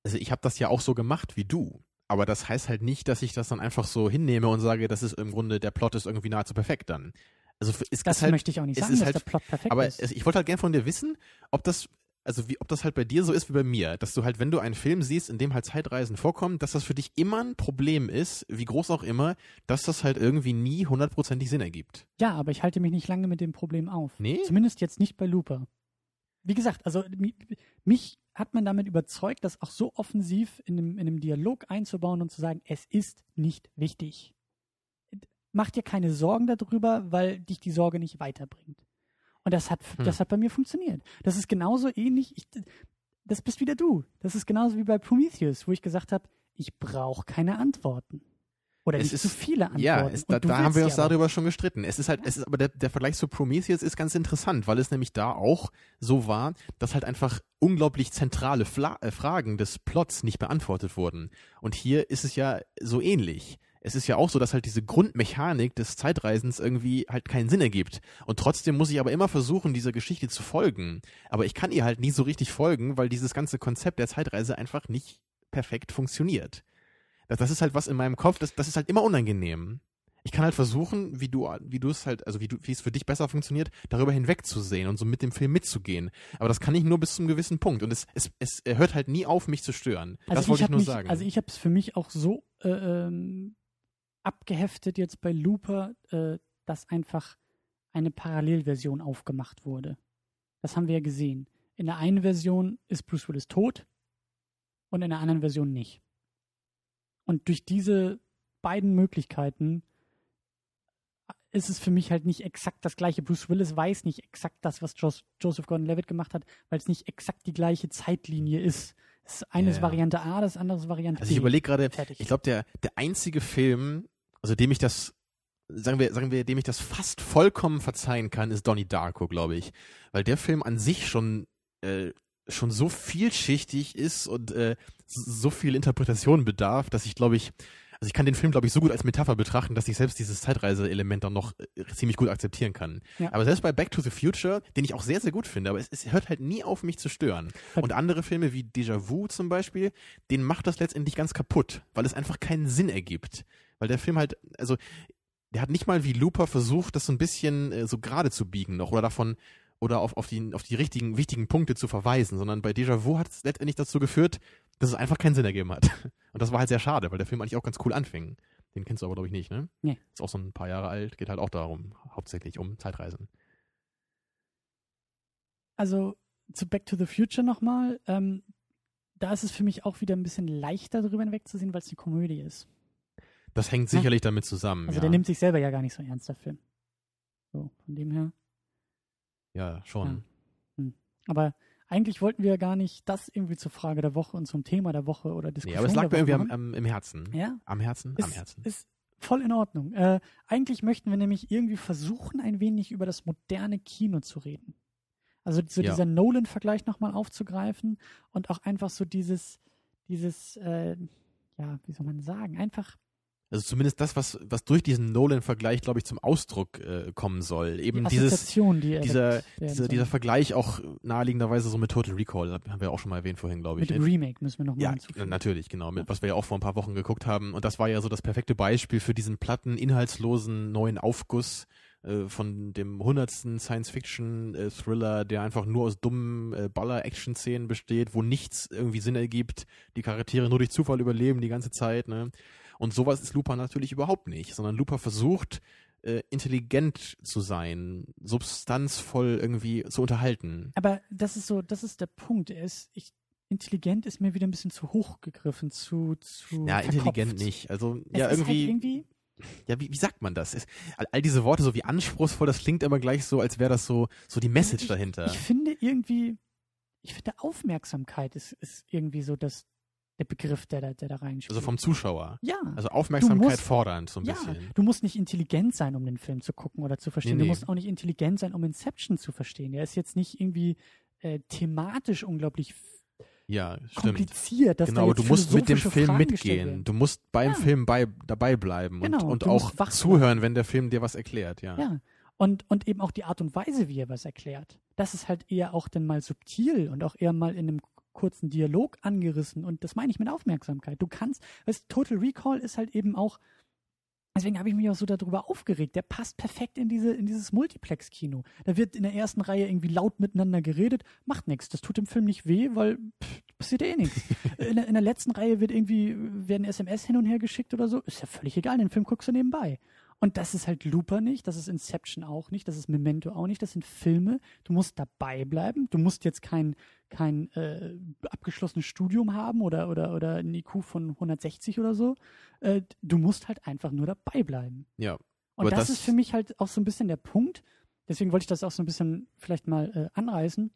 also ich habe das ja auch so gemacht wie du. Aber das heißt halt nicht, dass ich das dann einfach so hinnehme und sage, das ist im Grunde, der Plot ist irgendwie nahezu perfekt dann. Also es Das halt, möchte ich auch nicht sagen, ist dass halt- der Plot perfekt aber ist. es, ich wollte halt gerne von dir wissen, ob das, also wie, ob das halt bei dir so ist wie bei mir, dass du halt, wenn du einen Film siehst, in dem halt Zeitreisen vorkommen, dass das für dich immer ein Problem ist, wie groß auch immer, dass das halt irgendwie nie hundertprozentig Sinn ergibt. ja, aber ich halte mich nicht lange mit dem Problem auf. Nee? Zumindest jetzt nicht bei Looper. Wie gesagt, also mi- mich hat man damit überzeugt, das auch so offensiv in einem, in einem Dialog einzubauen und zu sagen, es ist nicht wichtig. Mach dir keine Sorgen darüber, weil dich die Sorge nicht weiterbringt. Und das hat, Hm. das hat bei mir funktioniert. Das ist genauso ähnlich, ich, das bist wieder du. Das ist genauso wie bei Prometheus, wo ich gesagt habe, ich brauche keine Antworten. Oder Es nicht ist- zu viele Antworten. Ja, es, da, da haben wir uns darüber schon gestritten. Es ist halt, es ist aber der, der Vergleich zu Prometheus ist ganz interessant, weil es nämlich da auch so war, dass halt einfach unglaublich zentrale Fla äh, Fragen des Plots nicht beantwortet wurden. Und hier ist es ja so ähnlich. Es ist ja auch so, dass halt diese Grundmechanik des Zeitreisens irgendwie halt keinen Sinn ergibt. Und trotzdem muss ich aber immer versuchen, dieser Geschichte zu folgen. Aber ich kann ihr halt nie so richtig folgen, weil dieses ganze Konzept der Zeitreise einfach nicht perfekt funktioniert. Das, das ist halt was in meinem Kopf, das, das ist halt immer unangenehm. Ich kann halt versuchen, wie du, wie du es halt, also wie du, wie es für dich besser funktioniert, darüber hinwegzusehen und so mit dem Film mitzugehen. Aber das kann ich nur bis zum gewissen Punkt. Und es, es, es hört halt nie auf, mich zu stören. das Also wollte ich hab nur mich, sagen. Also ich habe es für mich auch so äh, ähm, abgeheftet jetzt bei Looper, äh, dass einfach eine Parallelversion aufgemacht wurde. Das haben wir ja gesehen. In der einen Version ist Bruce Willis tot und in der anderen Version nicht. Und durch diese beiden Möglichkeiten ist es für mich halt nicht exakt das gleiche. Bruce Willis weiß nicht exakt das, was Jos Joseph Gordon-Levitt gemacht hat, weil es nicht exakt die gleiche Zeitlinie ist. Es ist eines Ja. Variante A, das andere ist Variante also B. ich überlege gerade, ich glaube, der, der einzige Film, also dem ich das, sagen wir, sagen wir, dem ich das fast vollkommen verzeihen kann, ist Donnie Darko, glaube ich. Weil der Film an sich schon, äh, schon so vielschichtig ist und äh, so viel Interpretation bedarf, dass ich glaube ich, also ich kann den Film glaube ich so gut als Metapher betrachten, dass ich selbst dieses Zeitreise-Element dann noch äh, ziemlich gut akzeptieren kann. Ja. Aber selbst bei Back to the Future, den ich auch sehr, sehr gut finde, aber es, es hört halt nie auf mich zu stören. Und andere Filme wie Déjà-vu zum Beispiel, den macht das letztendlich ganz kaputt, weil es einfach keinen Sinn ergibt. Weil der Film halt, also der hat nicht mal wie Looper versucht, das so ein bisschen äh, so gerade zu biegen noch oder davon oder auf, auf, die, auf die richtigen, wichtigen Punkte zu verweisen, sondern bei Déjà-vu hat es letztendlich dazu geführt, dass es einfach keinen Sinn ergeben hat. Und das war halt sehr schade, weil der Film eigentlich auch ganz cool anfing. Den kennst du aber, glaube ich, nicht, ne? Nee. Ist auch so ein paar Jahre alt, geht halt auch darum, hauptsächlich um Zeitreisen. also zu Back to the Future nochmal. Ähm, da ist es für mich auch wieder ein bisschen leichter darüber hinwegzusehen, weil es eine Komödie ist. Das hängt Ja. sicherlich damit zusammen. Also ja. der nimmt sich selber ja gar nicht so ernst, der Film. So, von dem her. ja, schon. Aber eigentlich wollten wir gar nicht das irgendwie zur Frage der Woche und zum Thema der Woche oder Diskussion aber es lag mir irgendwie am, am, im Herzen. Ja, Am Herzen? am ist, Herzen. ist voll in Ordnung. Äh, eigentlich möchten wir nämlich irgendwie versuchen, ein wenig über das moderne Kino zu reden. Also so Ja. dieser Nolan-Vergleich nochmal aufzugreifen und auch einfach so dieses, dieses, äh, ja, wie soll man sagen, einfach Also zumindest das, was, was durch diesen Nolan-Vergleich, glaube ich, zum Ausdruck äh, kommen soll. Eben die dieses, die dieser, dieser, dieser Vergleich auch naheliegenderweise so mit Total Recall, haben wir auch schon mal erwähnt vorhin, glaube ich. Mit dem Remake müssen wir nochmal Ja, hinzufügen. natürlich, genau. Mit, was wir ja auch vor ein paar Wochen geguckt haben. Und das war ja so das perfekte Beispiel für diesen platten, inhaltslosen neuen Aufguss äh, von dem hundertsten Science-Fiction-Thriller, der einfach nur aus dummen äh, Baller-Action-Szenen besteht, wo nichts irgendwie Sinn ergibt, die Charaktere nur durch Zufall überleben die ganze Zeit. Ne? Und sowas ist Looper natürlich überhaupt nicht, sondern Looper versucht, äh, intelligent zu sein, substanzvoll irgendwie zu unterhalten. Aber das ist so, das ist der Punkt. Er ist, ich, intelligent ist mir wieder ein bisschen zu hoch gegriffen, zu, zu Ja, intelligent verkopft. nicht. Also, Es ja, ist irgendwie. Halt irgendwie ja, wie, wie sagt man das? Es, all, all diese Worte so wie anspruchsvoll, das klingt immer gleich so, als wäre das so, so die Message ich, dahinter. Ich finde irgendwie, ich finde Aufmerksamkeit ist, ist irgendwie so das, der Begriff, der da, der da reinspielt. also vom Zuschauer. ja. Also Aufmerksamkeit musst- fordernd, so ein ja, bisschen. du musst nicht intelligent sein, um den Film zu gucken oder zu verstehen. Nee, Du nee. musst auch nicht intelligent sein, um Inception zu verstehen. Der ist jetzt nicht irgendwie äh, thematisch unglaublich Ja, kompliziert. Dass Genau, da du musst mit dem Film Fragen mitgehen. Du musst beim Ja. Film bei, dabei bleiben und, Genau, und du auch zuhören, wenn der Film dir was erklärt, ja. Ja. Und, und eben auch die Art und Weise, wie er was erklärt. Das ist halt eher auch dann mal subtil und auch eher mal in einem kurzen Dialog angerissen und das meine ich mit Aufmerksamkeit. Du kannst, weißt, Total Recall ist halt eben auch Deswegen habe ich mich auch so darüber aufgeregt. Der passt perfekt in diese in dieses Multiplex-Kino. Da wird in der ersten Reihe irgendwie laut miteinander geredet, macht nichts. Das tut dem Film nicht weh, weil pff, passiert ja eh nichts. In, in, der letzten Reihe wird irgendwie werden SMS hin und her geschickt oder so. Ist ja völlig egal. Den Film guckst du nebenbei. Und das ist halt Looper nicht, das ist Inception auch nicht, das ist Memento auch nicht, das sind Filme. Du musst dabei bleiben. Du musst jetzt kein, kein äh, abgeschlossenes Studium haben oder, oder, oder ein IQ von 160 oder so. Äh, du musst halt einfach nur dabei bleiben. Ja. Und das, das, ist für mich halt auch so ein bisschen der Punkt. Deswegen wollte ich das auch so ein bisschen vielleicht mal äh, anreißen,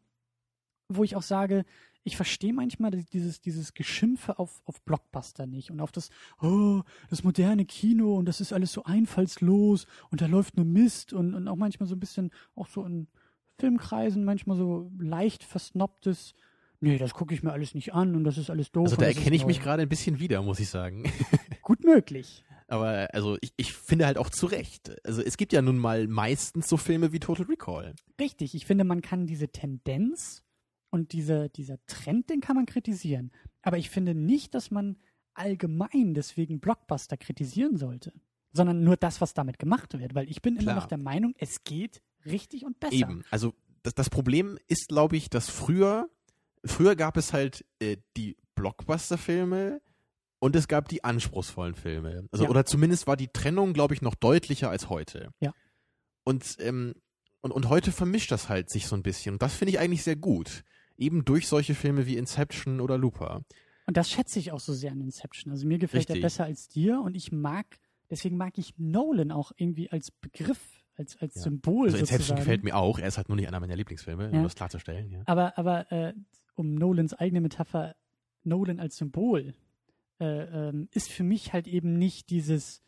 wo ich auch sage, ich verstehe manchmal dieses, dieses Geschimpfe auf, auf Blockbuster nicht und auf das, oh, das moderne Kino und das ist alles so einfallslos und da läuft nur Mist und, und auch manchmal so ein bisschen, auch so in Filmkreisen, manchmal so leicht versnobtes, nee, das gucke ich mir alles nicht an und das ist alles doof. Also da erkenne ich mich gerade ein bisschen wieder, muss ich sagen. Gut möglich. Aber also ich, ich finde halt auch zu Recht. Also es gibt ja nun mal meistens so Filme wie Total Recall. Richtig, ich finde, man kann diese Tendenz und diese, dieser Trend, den kann man kritisieren. Aber ich finde nicht, dass man allgemein deswegen Blockbuster kritisieren sollte, sondern nur das, was damit gemacht wird. Weil ich bin Klar. immer noch der Meinung, es geht richtig und besser. Eben. Also das, das Problem ist, glaube ich, dass früher, früher gab es halt äh, die Blockbuster-Filme und es gab die anspruchsvollen Filme. Also, Ja. oder zumindest war die Trennung, glaube ich, noch deutlicher als heute. Ja. Und, ähm, und, und heute vermischt das halt sich so ein bisschen. Und das finde ich eigentlich sehr gut. Eben durch solche Filme wie Inception oder Looper. Und das schätze ich auch so sehr an Inception. Also mir gefällt Richtig. er besser als dir und ich mag, deswegen mag ich Nolan auch irgendwie als Begriff, als, als Ja. Symbol Also Inception sozusagen. gefällt mir auch. Er ist halt nur nicht einer meiner Lieblingsfilme, um Ja. das klarzustellen. Ja. Aber, aber äh, um Nolans eigene Metapher, Nolan als Symbol, äh, ähm, ist für mich halt eben nicht dieses,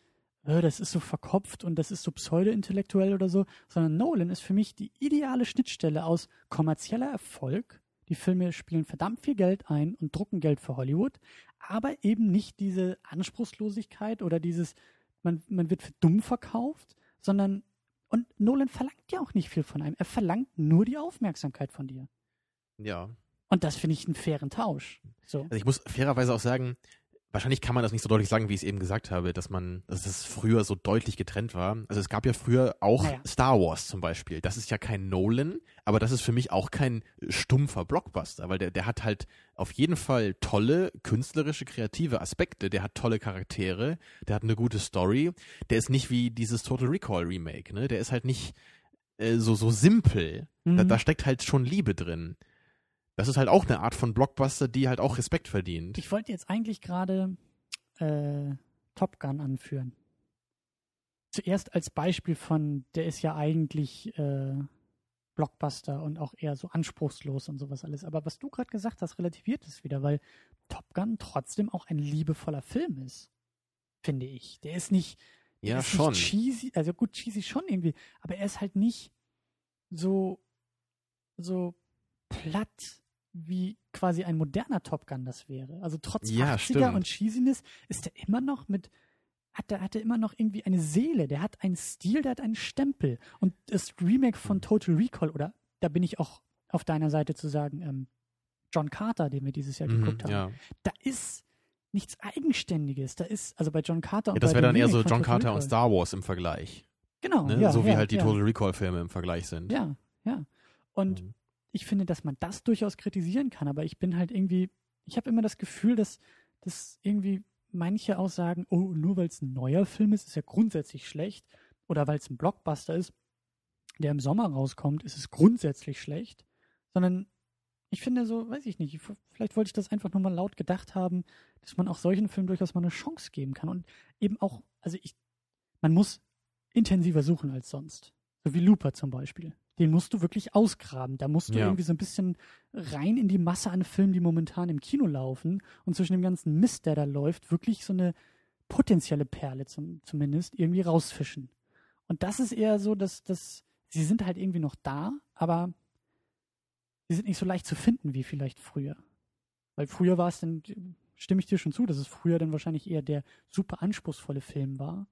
äh, das ist so verkopft und das ist so pseudo-intellektuell oder so, sondern Nolan ist für mich die ideale Schnittstelle aus kommerzieller Erfolg. Die Filme spielen verdammt viel Geld ein und drucken Geld für Hollywood, aber eben nicht diese Anspruchslosigkeit oder dieses, man, man wird für dumm verkauft, sondern, und Nolan verlangt ja auch nicht viel von einem. Er verlangt nur die Aufmerksamkeit von dir. ja. Und das finde ich einen fairen Tausch. So. Also ich muss fairerweise auch sagen, wahrscheinlich kann man das nicht so deutlich sagen, wie ich es eben gesagt habe, dass man, dass es früher so deutlich getrennt war. Also es gab ja früher auch Naja. Star Wars zum Beispiel. Das ist ja kein Nolan, aber das ist für mich auch kein stumpfer Blockbuster, weil der, der hat halt auf jeden Fall tolle künstlerische, kreative Aspekte. Der hat tolle Charaktere, der hat eine gute Story. Der ist nicht wie dieses Total Recall Remake, ne? Der ist halt nicht äh, so, so simpel. Da, Mhm. da steckt halt schon Liebe drin. Das ist halt auch eine Art von Blockbuster, die halt auch Respekt verdient. Ich wollte jetzt eigentlich gerade äh, Top Gun anführen. Zuerst als Beispiel von, der ist ja eigentlich äh, Blockbuster und auch eher so anspruchslos und sowas alles. Aber was du gerade gesagt hast, relativiert es wieder, weil Top Gun trotzdem auch ein liebevoller Film ist. Finde ich. Der ist nicht, der Ja, ist schon. nicht cheesy, also gut, cheesy schon irgendwie, aber er ist halt nicht so, so platt wie quasi ein moderner Top Gun das wäre. Also trotz Ja, 80er stimmt. und Cheesiness ist er immer noch mit, hat er, hat er immer noch irgendwie eine Seele, der hat einen Stil, der hat einen Stempel. Und das Remake von Total Recall, oder da bin ich auch auf deiner Seite zu sagen, ähm, John Carter, den wir dieses Jahr Mhm, geguckt haben, ja. da ist nichts Eigenständiges. Da ist, also bei John Carter und ja, das wäre dann eher so John Carter und Recall. Star Wars im Vergleich. Genau, Ne? ja, so wie halt die. Total Recall-Filme im Vergleich sind. Ja, ja. Und Mhm. Ich finde, dass man das durchaus kritisieren kann, aber ich bin halt irgendwie, ich habe immer das Gefühl, dass, dass irgendwie manche auch sagen, oh, nur weil es ein neuer Film ist, ist er grundsätzlich schlecht. Oder weil es ein Blockbuster ist, der im Sommer rauskommt, ist es grundsätzlich schlecht. Sondern ich finde so, weiß ich nicht, vielleicht wollte ich das einfach nur mal laut gedacht haben, dass man auch solchen Filmen durchaus mal eine Chance geben kann. Und eben auch, also ich, man muss intensiver suchen als sonst. So wie Looper zum Beispiel. Den musst du wirklich ausgraben. Da musst du Ja. irgendwie so ein bisschen rein in die Masse an Filmen, die momentan im Kino laufen und zwischen dem ganzen Mist, der da läuft, wirklich so eine potenzielle Perle zum, zumindest irgendwie rausfischen. Und das ist eher so, dass, dass sie sind halt irgendwie noch da, aber sie sind nicht so leicht zu finden wie vielleicht früher. Weil früher war es dann, stimme ich dir schon zu, dass es früher dann wahrscheinlich eher der super anspruchsvolle Film war.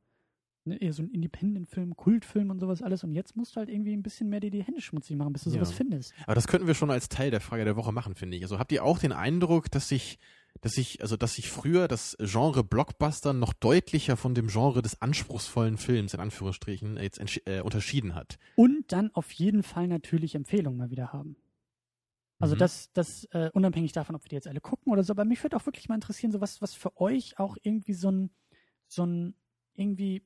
Ne, eher so ein Independent-Film, Kultfilm und sowas alles. Und jetzt musst du halt irgendwie ein bisschen mehr dir die Hände schmutzig machen, bis du Ja. sowas findest. Aber das könnten wir schon als Teil der Frage der Woche machen, finde ich. Also habt ihr auch den Eindruck, dass sich, dass sich, also dass sich früher das Genre Blockbuster noch deutlicher von dem Genre des anspruchsvollen Films in Anführungsstrichen jetzt äh, unterschieden hat? Und dann auf jeden Fall natürlich Empfehlungen mal wieder haben. Also Mhm. das, das äh, unabhängig davon, ob wir die jetzt alle gucken oder so, aber mich würde auch wirklich mal interessieren, so was, was für euch auch irgendwie so ein, so ein, irgendwie,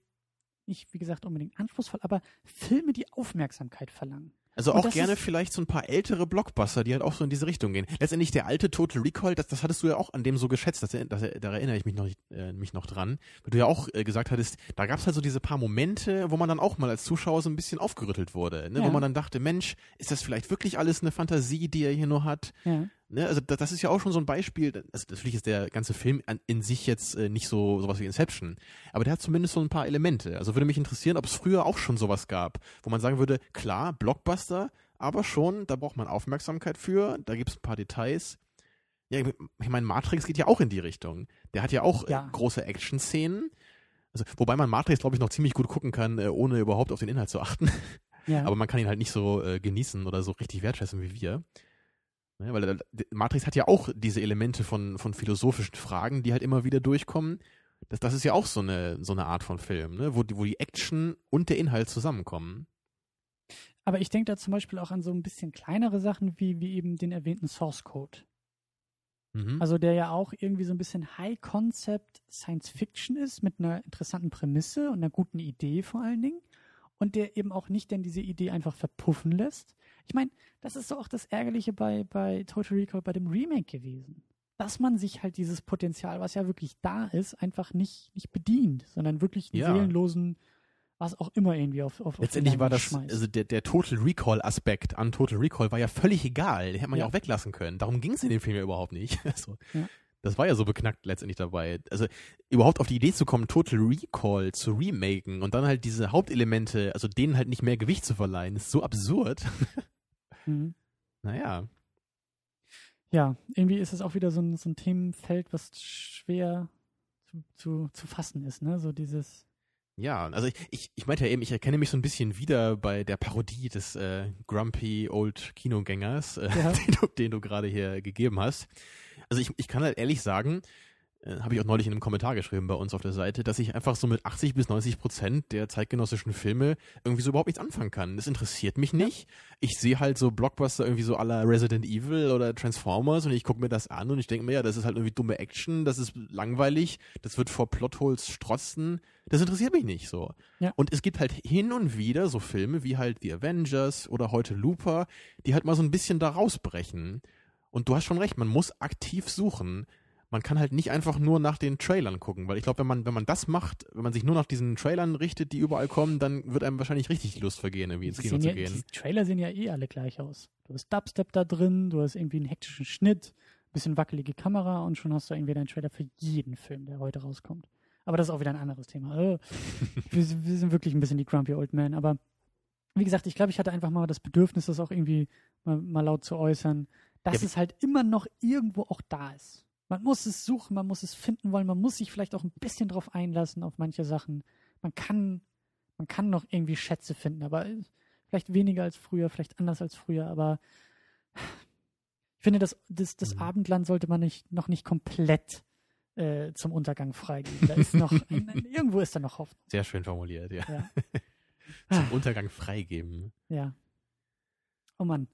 nicht wie gesagt unbedingt anspruchsvoll, aber Filme, die Aufmerksamkeit verlangen. Also auch gerne vielleicht so ein paar ältere Blockbuster, die halt auch so in diese Richtung gehen. Letztendlich der alte Total Recall, das, das hattest du ja auch an dem so geschätzt, das, das, da erinnere ich mich noch, äh, mich noch dran, weil du ja auch äh, gesagt hattest, da gab es halt so diese paar Momente, wo man dann auch mal als Zuschauer so ein bisschen aufgerüttelt wurde, ne? Ja. wo man dann dachte, Mensch, ist das vielleicht wirklich alles eine Fantasie, die er hier nur hat? Ja. Ne, also da- das ist ja auch schon so ein Beispiel. Also natürlich ist der ganze Film an, in sich jetzt äh, nicht so sowas wie Inception, aber der hat zumindest so ein paar Elemente. Also würde mich interessieren, ob es früher auch schon sowas gab, wo man sagen würde, klar, Blockbuster, aber schon, da braucht man Aufmerksamkeit für, da gibt es ein paar Details. Ja, ich ich meine, Matrix geht ja auch in die Richtung. Der hat ja auch Ja. äh, große Action-Szenen. Also, wobei man Matrix, glaube ich, noch ziemlich gut gucken kann, äh, ohne überhaupt auf den Inhalt zu achten. Ja. Aber man kann ihn halt nicht so äh, genießen oder so richtig wertschätzen wie wir. Ne, weil Matrix hat ja auch diese Elemente von, von philosophischen Fragen, die halt immer wieder durchkommen. Das, das ist ja auch so eine, so eine Art von Film, ne? wo, die- wo die Action und der Inhalt zusammenkommen. aber ich denke da zum Beispiel auch an so ein bisschen kleinere Sachen wie, wie eben den erwähnten Source Code. Mhm. Also der ja auch irgendwie so ein bisschen High-Concept Science Fiction ist, mit einer interessanten Prämisse und einer guten Idee vor allen Dingen. Und der eben auch nicht denn diese Idee einfach verpuffen lässt. Ich meine, das ist so auch das Ärgerliche bei, bei Total Recall, bei dem Remake gewesen. Dass man sich halt dieses Potenzial, was ja wirklich da ist, einfach nicht, nicht bedient, sondern wirklich einen Ja. seelenlosen, was auch immer irgendwie auf, auf auf Letztendlich war Leinwand das, schmeißt. also der, der Total Recall-Aspekt an Total Recall war ja völlig egal. Den hätte man ja, Ja. auch weglassen können. Darum ging es in dem Film ja überhaupt nicht. Also, Ja. Das war ja so beknackt letztendlich dabei. Also überhaupt auf die Idee zu kommen, Total Recall zu remaken und dann halt diese Hauptelemente, also denen halt nicht mehr Gewicht zu verleihen, ist so absurd. Mhm. naja. ja, irgendwie ist es auch wieder so ein, so ein Themenfeld, was schwer zu, zu, zu fassen ist, ne? So dieses, Ja, also ich, ich, ich meinte ja eben, ich erkenne mich so ein bisschen wieder bei der Parodie des äh, Grumpy Old Kinogängers, äh, Ja. den du, den du gerade hier gegeben hast. Also ich, ich kann halt ehrlich sagen, äh, habe ich auch neulich in einem Kommentar geschrieben bei uns auf der Seite, dass ich einfach so mit 80 bis 90 Prozent der zeitgenössischen Filme irgendwie so überhaupt nichts anfangen kann. Das interessiert mich nicht. Ich sehe halt so Blockbuster irgendwie so aller Resident Evil oder Transformers und ich gucke mir das an und ich denke mir, ja, das ist halt irgendwie dumme Action, das ist langweilig, das wird vor Plotholes strotzen. Das interessiert mich nicht so. Ja. Und es gibt halt hin und wieder so Filme wie halt The Avengers oder heute Looper, die halt mal so ein bisschen da rausbrechen. Und du hast schon recht, man muss aktiv suchen. Man kann halt nicht einfach nur nach den Trailern gucken, weil ich glaube, wenn man, wenn man das macht, wenn man sich nur nach diesen Trailern richtet, die überall kommen, dann wird einem wahrscheinlich richtig die Lust vergehen, irgendwie ins Kino zu ja, gehen. die Trailer sehen ja eh alle gleich aus. Du hast Dubstep da drin, du hast irgendwie einen hektischen Schnitt, bisschen wackelige Kamera und schon hast du irgendwie deinen Trailer für jeden Film, der heute rauskommt. Aber das ist auch wieder ein anderes Thema. Also, wir, sind- wir sind wirklich ein bisschen die Grumpy Old Man, aber wie gesagt, ich glaube, ich hatte einfach mal das Bedürfnis, das auch irgendwie mal, mal laut zu äußern, dass Ja, es halt immer noch irgendwo auch da ist. Man muss es suchen, man muss es finden wollen, man muss sich vielleicht auch ein bisschen drauf einlassen auf manche Sachen. Man kann, man kann noch irgendwie Schätze finden, aber vielleicht weniger als früher, vielleicht anders als früher, aber ich finde, das, das, das Mhm. Abendland sollte man nicht, noch nicht komplett äh, zum Untergang freigeben. Da ist noch, ein, ein, irgendwo ist da noch Hoffnung. Sehr schön formuliert, ja. Ja. Zum Untergang freigeben. Ja. Oh Mann.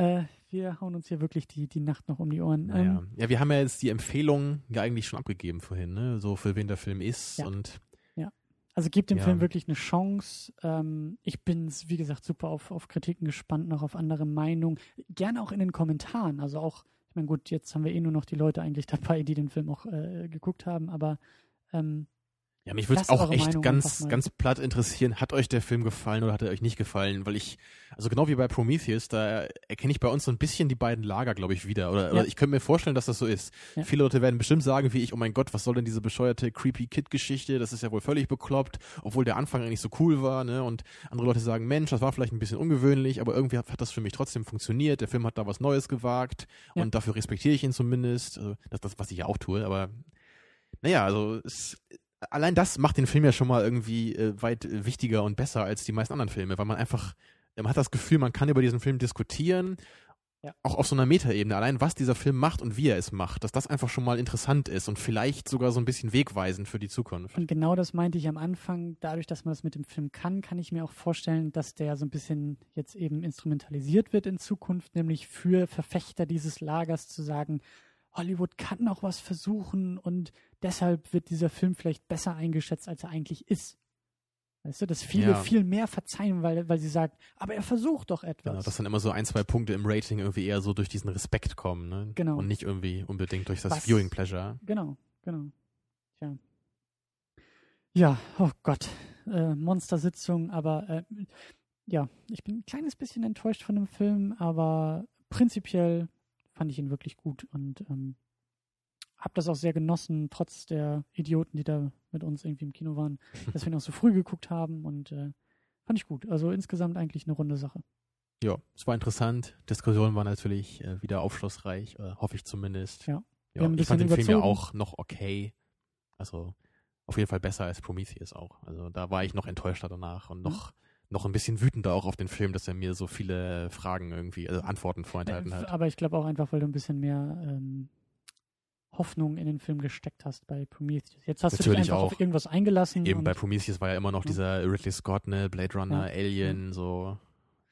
Äh, wir hauen uns hier wirklich die, die Nacht noch um die Ohren. Naja. Ähm, ja, wir haben ja jetzt die Empfehlung ja eigentlich schon abgegeben vorhin, ne? So für wen der Film ist Ja. und also gebt dem Ja. Film wirklich eine Chance. Ähm, ich bin, wie gesagt, super auf, auf Kritiken gespannt, noch auf andere Meinungen. Gerne auch in den Kommentaren. Also auch, ich meine, gut, jetzt haben wir eh nur noch die Leute eigentlich dabei, die den Film auch äh, geguckt haben, aber ähm, Ja, mich würde es auch echt Meinung ganz, ganz platt interessieren, hat euch der Film gefallen oder hat er euch nicht gefallen? Weil ich, also genau wie bei Prometheus, da erkenne ich bei uns so ein bisschen die beiden Lager, glaube ich, wieder. Oder, Ja. oder ich könnte mir vorstellen, dass das so ist. Ja. Viele Leute werden bestimmt sagen, wie ich, oh mein Gott, was soll denn diese bescheuerte Creepy Kid-Geschichte? Das ist ja wohl völlig bekloppt, obwohl der Anfang eigentlich so cool war, ne? Und andere Leute sagen, Mensch, das war vielleicht ein bisschen ungewöhnlich, aber irgendwie hat, hat das für mich trotzdem funktioniert. Der Film hat da was Neues gewagt Ja. und dafür respektiere ich ihn zumindest. Also, das, das, was ich ja auch tue, aber naja, also es, allein das macht den Film ja schon mal irgendwie äh, weit äh, wichtiger und besser als die meisten anderen Filme, weil man einfach, man hat das Gefühl, man kann über diesen Film diskutieren, Ja. auch auf so einer Metaebene. Allein was dieser Film macht und wie er es macht, dass das einfach schon mal interessant ist und vielleicht sogar so ein bisschen wegweisend für die Zukunft. Und genau das meinte ich am Anfang. Dadurch, dass man das mit dem Film kann, kann ich mir auch vorstellen, dass der so ein bisschen jetzt eben instrumentalisiert wird in Zukunft, nämlich für Verfechter dieses Lagers zu sagen, Hollywood kann auch was versuchen und deshalb wird dieser Film vielleicht besser eingeschätzt, als er eigentlich ist. Weißt du, dass viele Ja. viel mehr verzeihen, weil, weil sie sagen, aber er versucht doch etwas. Genau, dass dann immer so ein, zwei Punkte im Rating irgendwie eher so durch diesen Respekt kommen, ne? Genau. Und nicht irgendwie unbedingt durch das Was- Viewing Pleasure. Genau, genau. Tja. Ja, oh Gott. Äh, Monstersitzung, aber äh, ja, ich bin ein kleines bisschen enttäuscht von dem Film, aber prinzipiell fand ich ihn wirklich gut und ähm, habe das auch sehr genossen, trotz der Idioten, die da mit uns irgendwie im Kino waren, dass wir ihn auch so früh geguckt haben und äh, fand ich gut. Also insgesamt eigentlich eine runde Sache. Ja, es war interessant. Diskussion war natürlich äh, wieder aufschlussreich, äh, hoffe ich zumindest. Ja. Ja ich fand den bisschen Film ja überzogen. auch noch okay. Also auf jeden Fall besser als Prometheus auch. Also da war ich noch enttäuschter danach und noch, noch ein bisschen wütender auch auf den Film, dass er mir so viele Fragen irgendwie, also Antworten vorenthalten Äh, hat. aber ich glaube auch einfach, weil du ein bisschen mehr ähm, Hoffnung in den Film gesteckt hast bei Prometheus. Jetzt hast du Natürlich dich einfach auch. auf irgendwas eingelassen. Eben bei Prometheus war ja immer noch dieser Ridley Scott, ne, Blade Runner, Ja. Alien, so.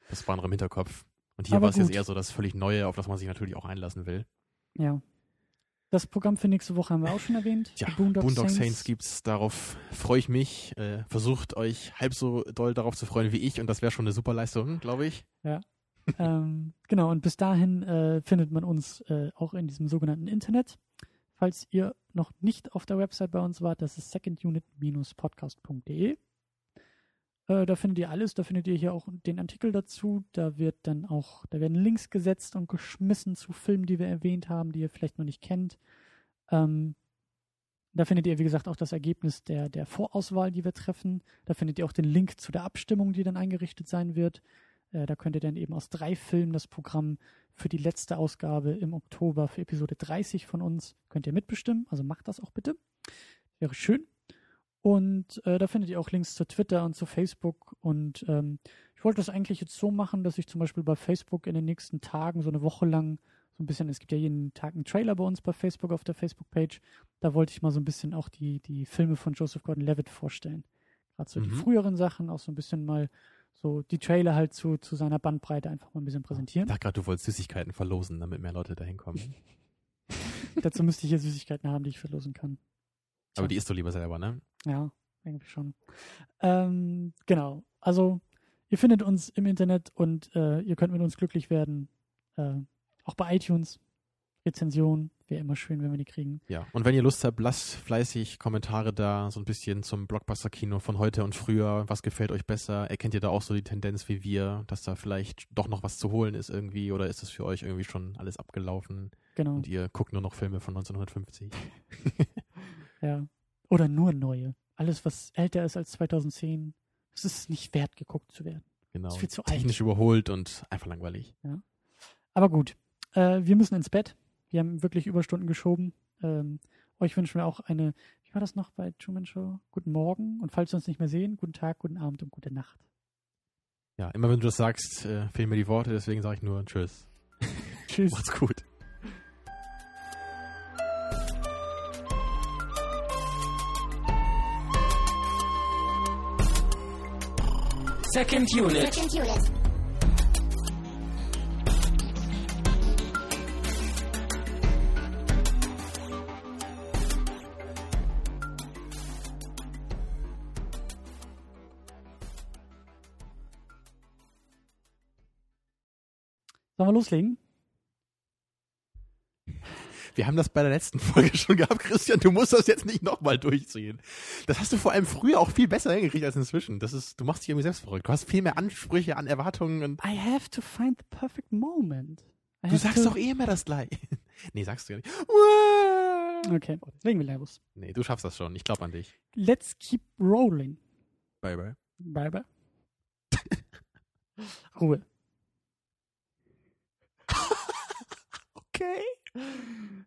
Das war noch im Hinterkopf. Und hier war es jetzt eher so das völlig Neue, auf das man sich natürlich auch einlassen will. ja. Das Programm für nächste Woche haben wir auch schon erwähnt. Ja, Boondock, Boondock Saints. Saints gibt's, darauf freue ich mich. Äh, versucht euch halb so doll darauf zu freuen wie ich und das wäre schon eine super Leistung, glaube ich. ähm, genau, und bis dahin äh, findet man uns äh, auch in diesem sogenannten Internet. Falls ihr noch nicht auf der Website bei uns wart, das ist secondunit-podcast.de. Äh, da findet ihr alles, da findet ihr hier auch den Artikel dazu. Da wird dann auch, da werden Links gesetzt und geschmissen zu Filmen, die wir erwähnt haben, die ihr vielleicht noch nicht kennt. Ähm, da findet ihr, wie gesagt, auch das Ergebnis der, der Vorauswahl, die wir treffen. Da findet ihr auch den Link zu der Abstimmung, die dann eingerichtet sein wird. Äh, da könnt ihr dann eben aus drei Filmen das Programm für die letzte Ausgabe im Oktober für Episode 30 von uns könnt ihr mitbestimmen. Also macht das auch bitte. Wäre schön. Und äh, da findet ihr auch Links zu Twitter und zu Facebook. Und ähm, ich wollte das eigentlich jetzt so machen, dass ich zum Beispiel bei Facebook in den nächsten Tagen so eine Woche lang so ein bisschen, es gibt ja jeden Tag einen Trailer bei uns bei Facebook auf der Facebook-Page. Da wollte ich mal so ein bisschen auch die, die Filme von Joseph Gordon-Levitt vorstellen. Gerade so die Mhm. früheren Sachen, auch so ein bisschen mal so die Trailer halt zu, zu seiner Bandbreite einfach mal ein bisschen Ich präsentieren. dachte gerade, du wolltest Süßigkeiten verlosen, damit mehr Leute dahin kommen. Dazu müsste ich hier Süßigkeiten haben, die ich verlosen kann. Aber die isst du lieber selber, ne? Ja, irgendwie schon. Ähm, genau. Also, ihr findet uns im Internet und äh, ihr könnt mit uns glücklich werden. Äh, auch bei iTunes. Rezension. Wäre immer schön, wenn wir die kriegen. Ja. Und wenn ihr Lust habt, lasst fleißig Kommentare da, so ein bisschen zum Blockbuster-Kino von heute und früher. Was gefällt euch besser? Erkennt ihr da auch so die Tendenz wie wir, dass da vielleicht doch noch was zu holen ist irgendwie? Oder ist das für euch irgendwie schon alles abgelaufen Genau. und ihr guckt nur noch Filme von 1950? Ja. Oder nur neue. Alles, was älter ist als 2010, es ist nicht wert, geguckt zu werden. Genau. Ist viel zu alt. Technisch überholt und einfach langweilig. Aber gut. Äh, wir müssen ins Bett. Wir haben wirklich Überstunden geschoben. Ähm, euch wünschen wir auch eine, wie war das noch bei Truman Show? Guten Morgen. Und falls wir uns nicht mehr sehen, guten Tag, guten Abend und gute Nacht. Ja, immer wenn du das sagst, äh, fehlen mir die Worte, deswegen sage ich nur Tschüss. Tschüss. Macht's gut. Second unit. Second unit. Sollen wir loslegen? Wir haben das bei der letzten Folge schon gehabt, Christian. Du musst das jetzt nicht nochmal durchziehen. Das hast du vor allem früher auch viel besser hingekriegt als inzwischen. Das ist, du machst dich irgendwie selbst verrückt. Du hast viel mehr Ansprüche an Erwartungen und I have to find the perfect moment. I du sagst doch eh immer das gleiche. nee, sagst du ja nicht. Okay, legen wir los. Nee, du schaffst das schon. Ich glaube an dich. Let's keep rolling. Bye, bye. Bye, bye. Ruhe. Okay.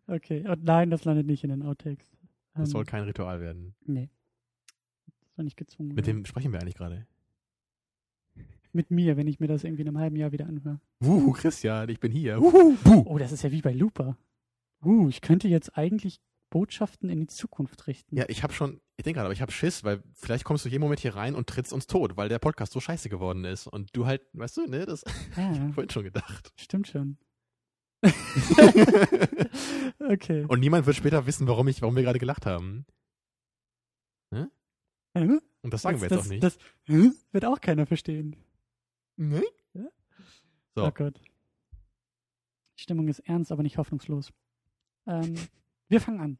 Okay, und nein, das landet nicht in den Outtakes. Das Ähm, soll kein Ritual werden. nee. soll nicht gezwungen Mit wem sprechen wir eigentlich gerade? Mit mir, wenn ich mir das irgendwie in einem halben Jahr wieder anhöre. Wuhu, Christian, ich bin hier. Wuhu, buh. Oh, das ist ja wie bei Looper. Uh, ich könnte jetzt eigentlich Botschaften in die Zukunft richten. Ja, ich habe schon, ich denke gerade, aber ich habe Schiss, weil vielleicht kommst du jeden Moment hier rein und trittst uns tot, weil der Podcast so scheiße geworden ist. Und du halt, weißt du, ne, das Ja, vorhin schon gedacht. stimmt schon. okay. und niemand wird später wissen, warum ich, warum wir gerade gelacht haben. Hä? Und das sagen wir das, jetzt auch nicht. Das hä? wird auch keiner verstehen. ne? Ja? So. Oh Gott. Die Stimmung ist ernst, aber nicht hoffnungslos. Ähm, wir fangen an.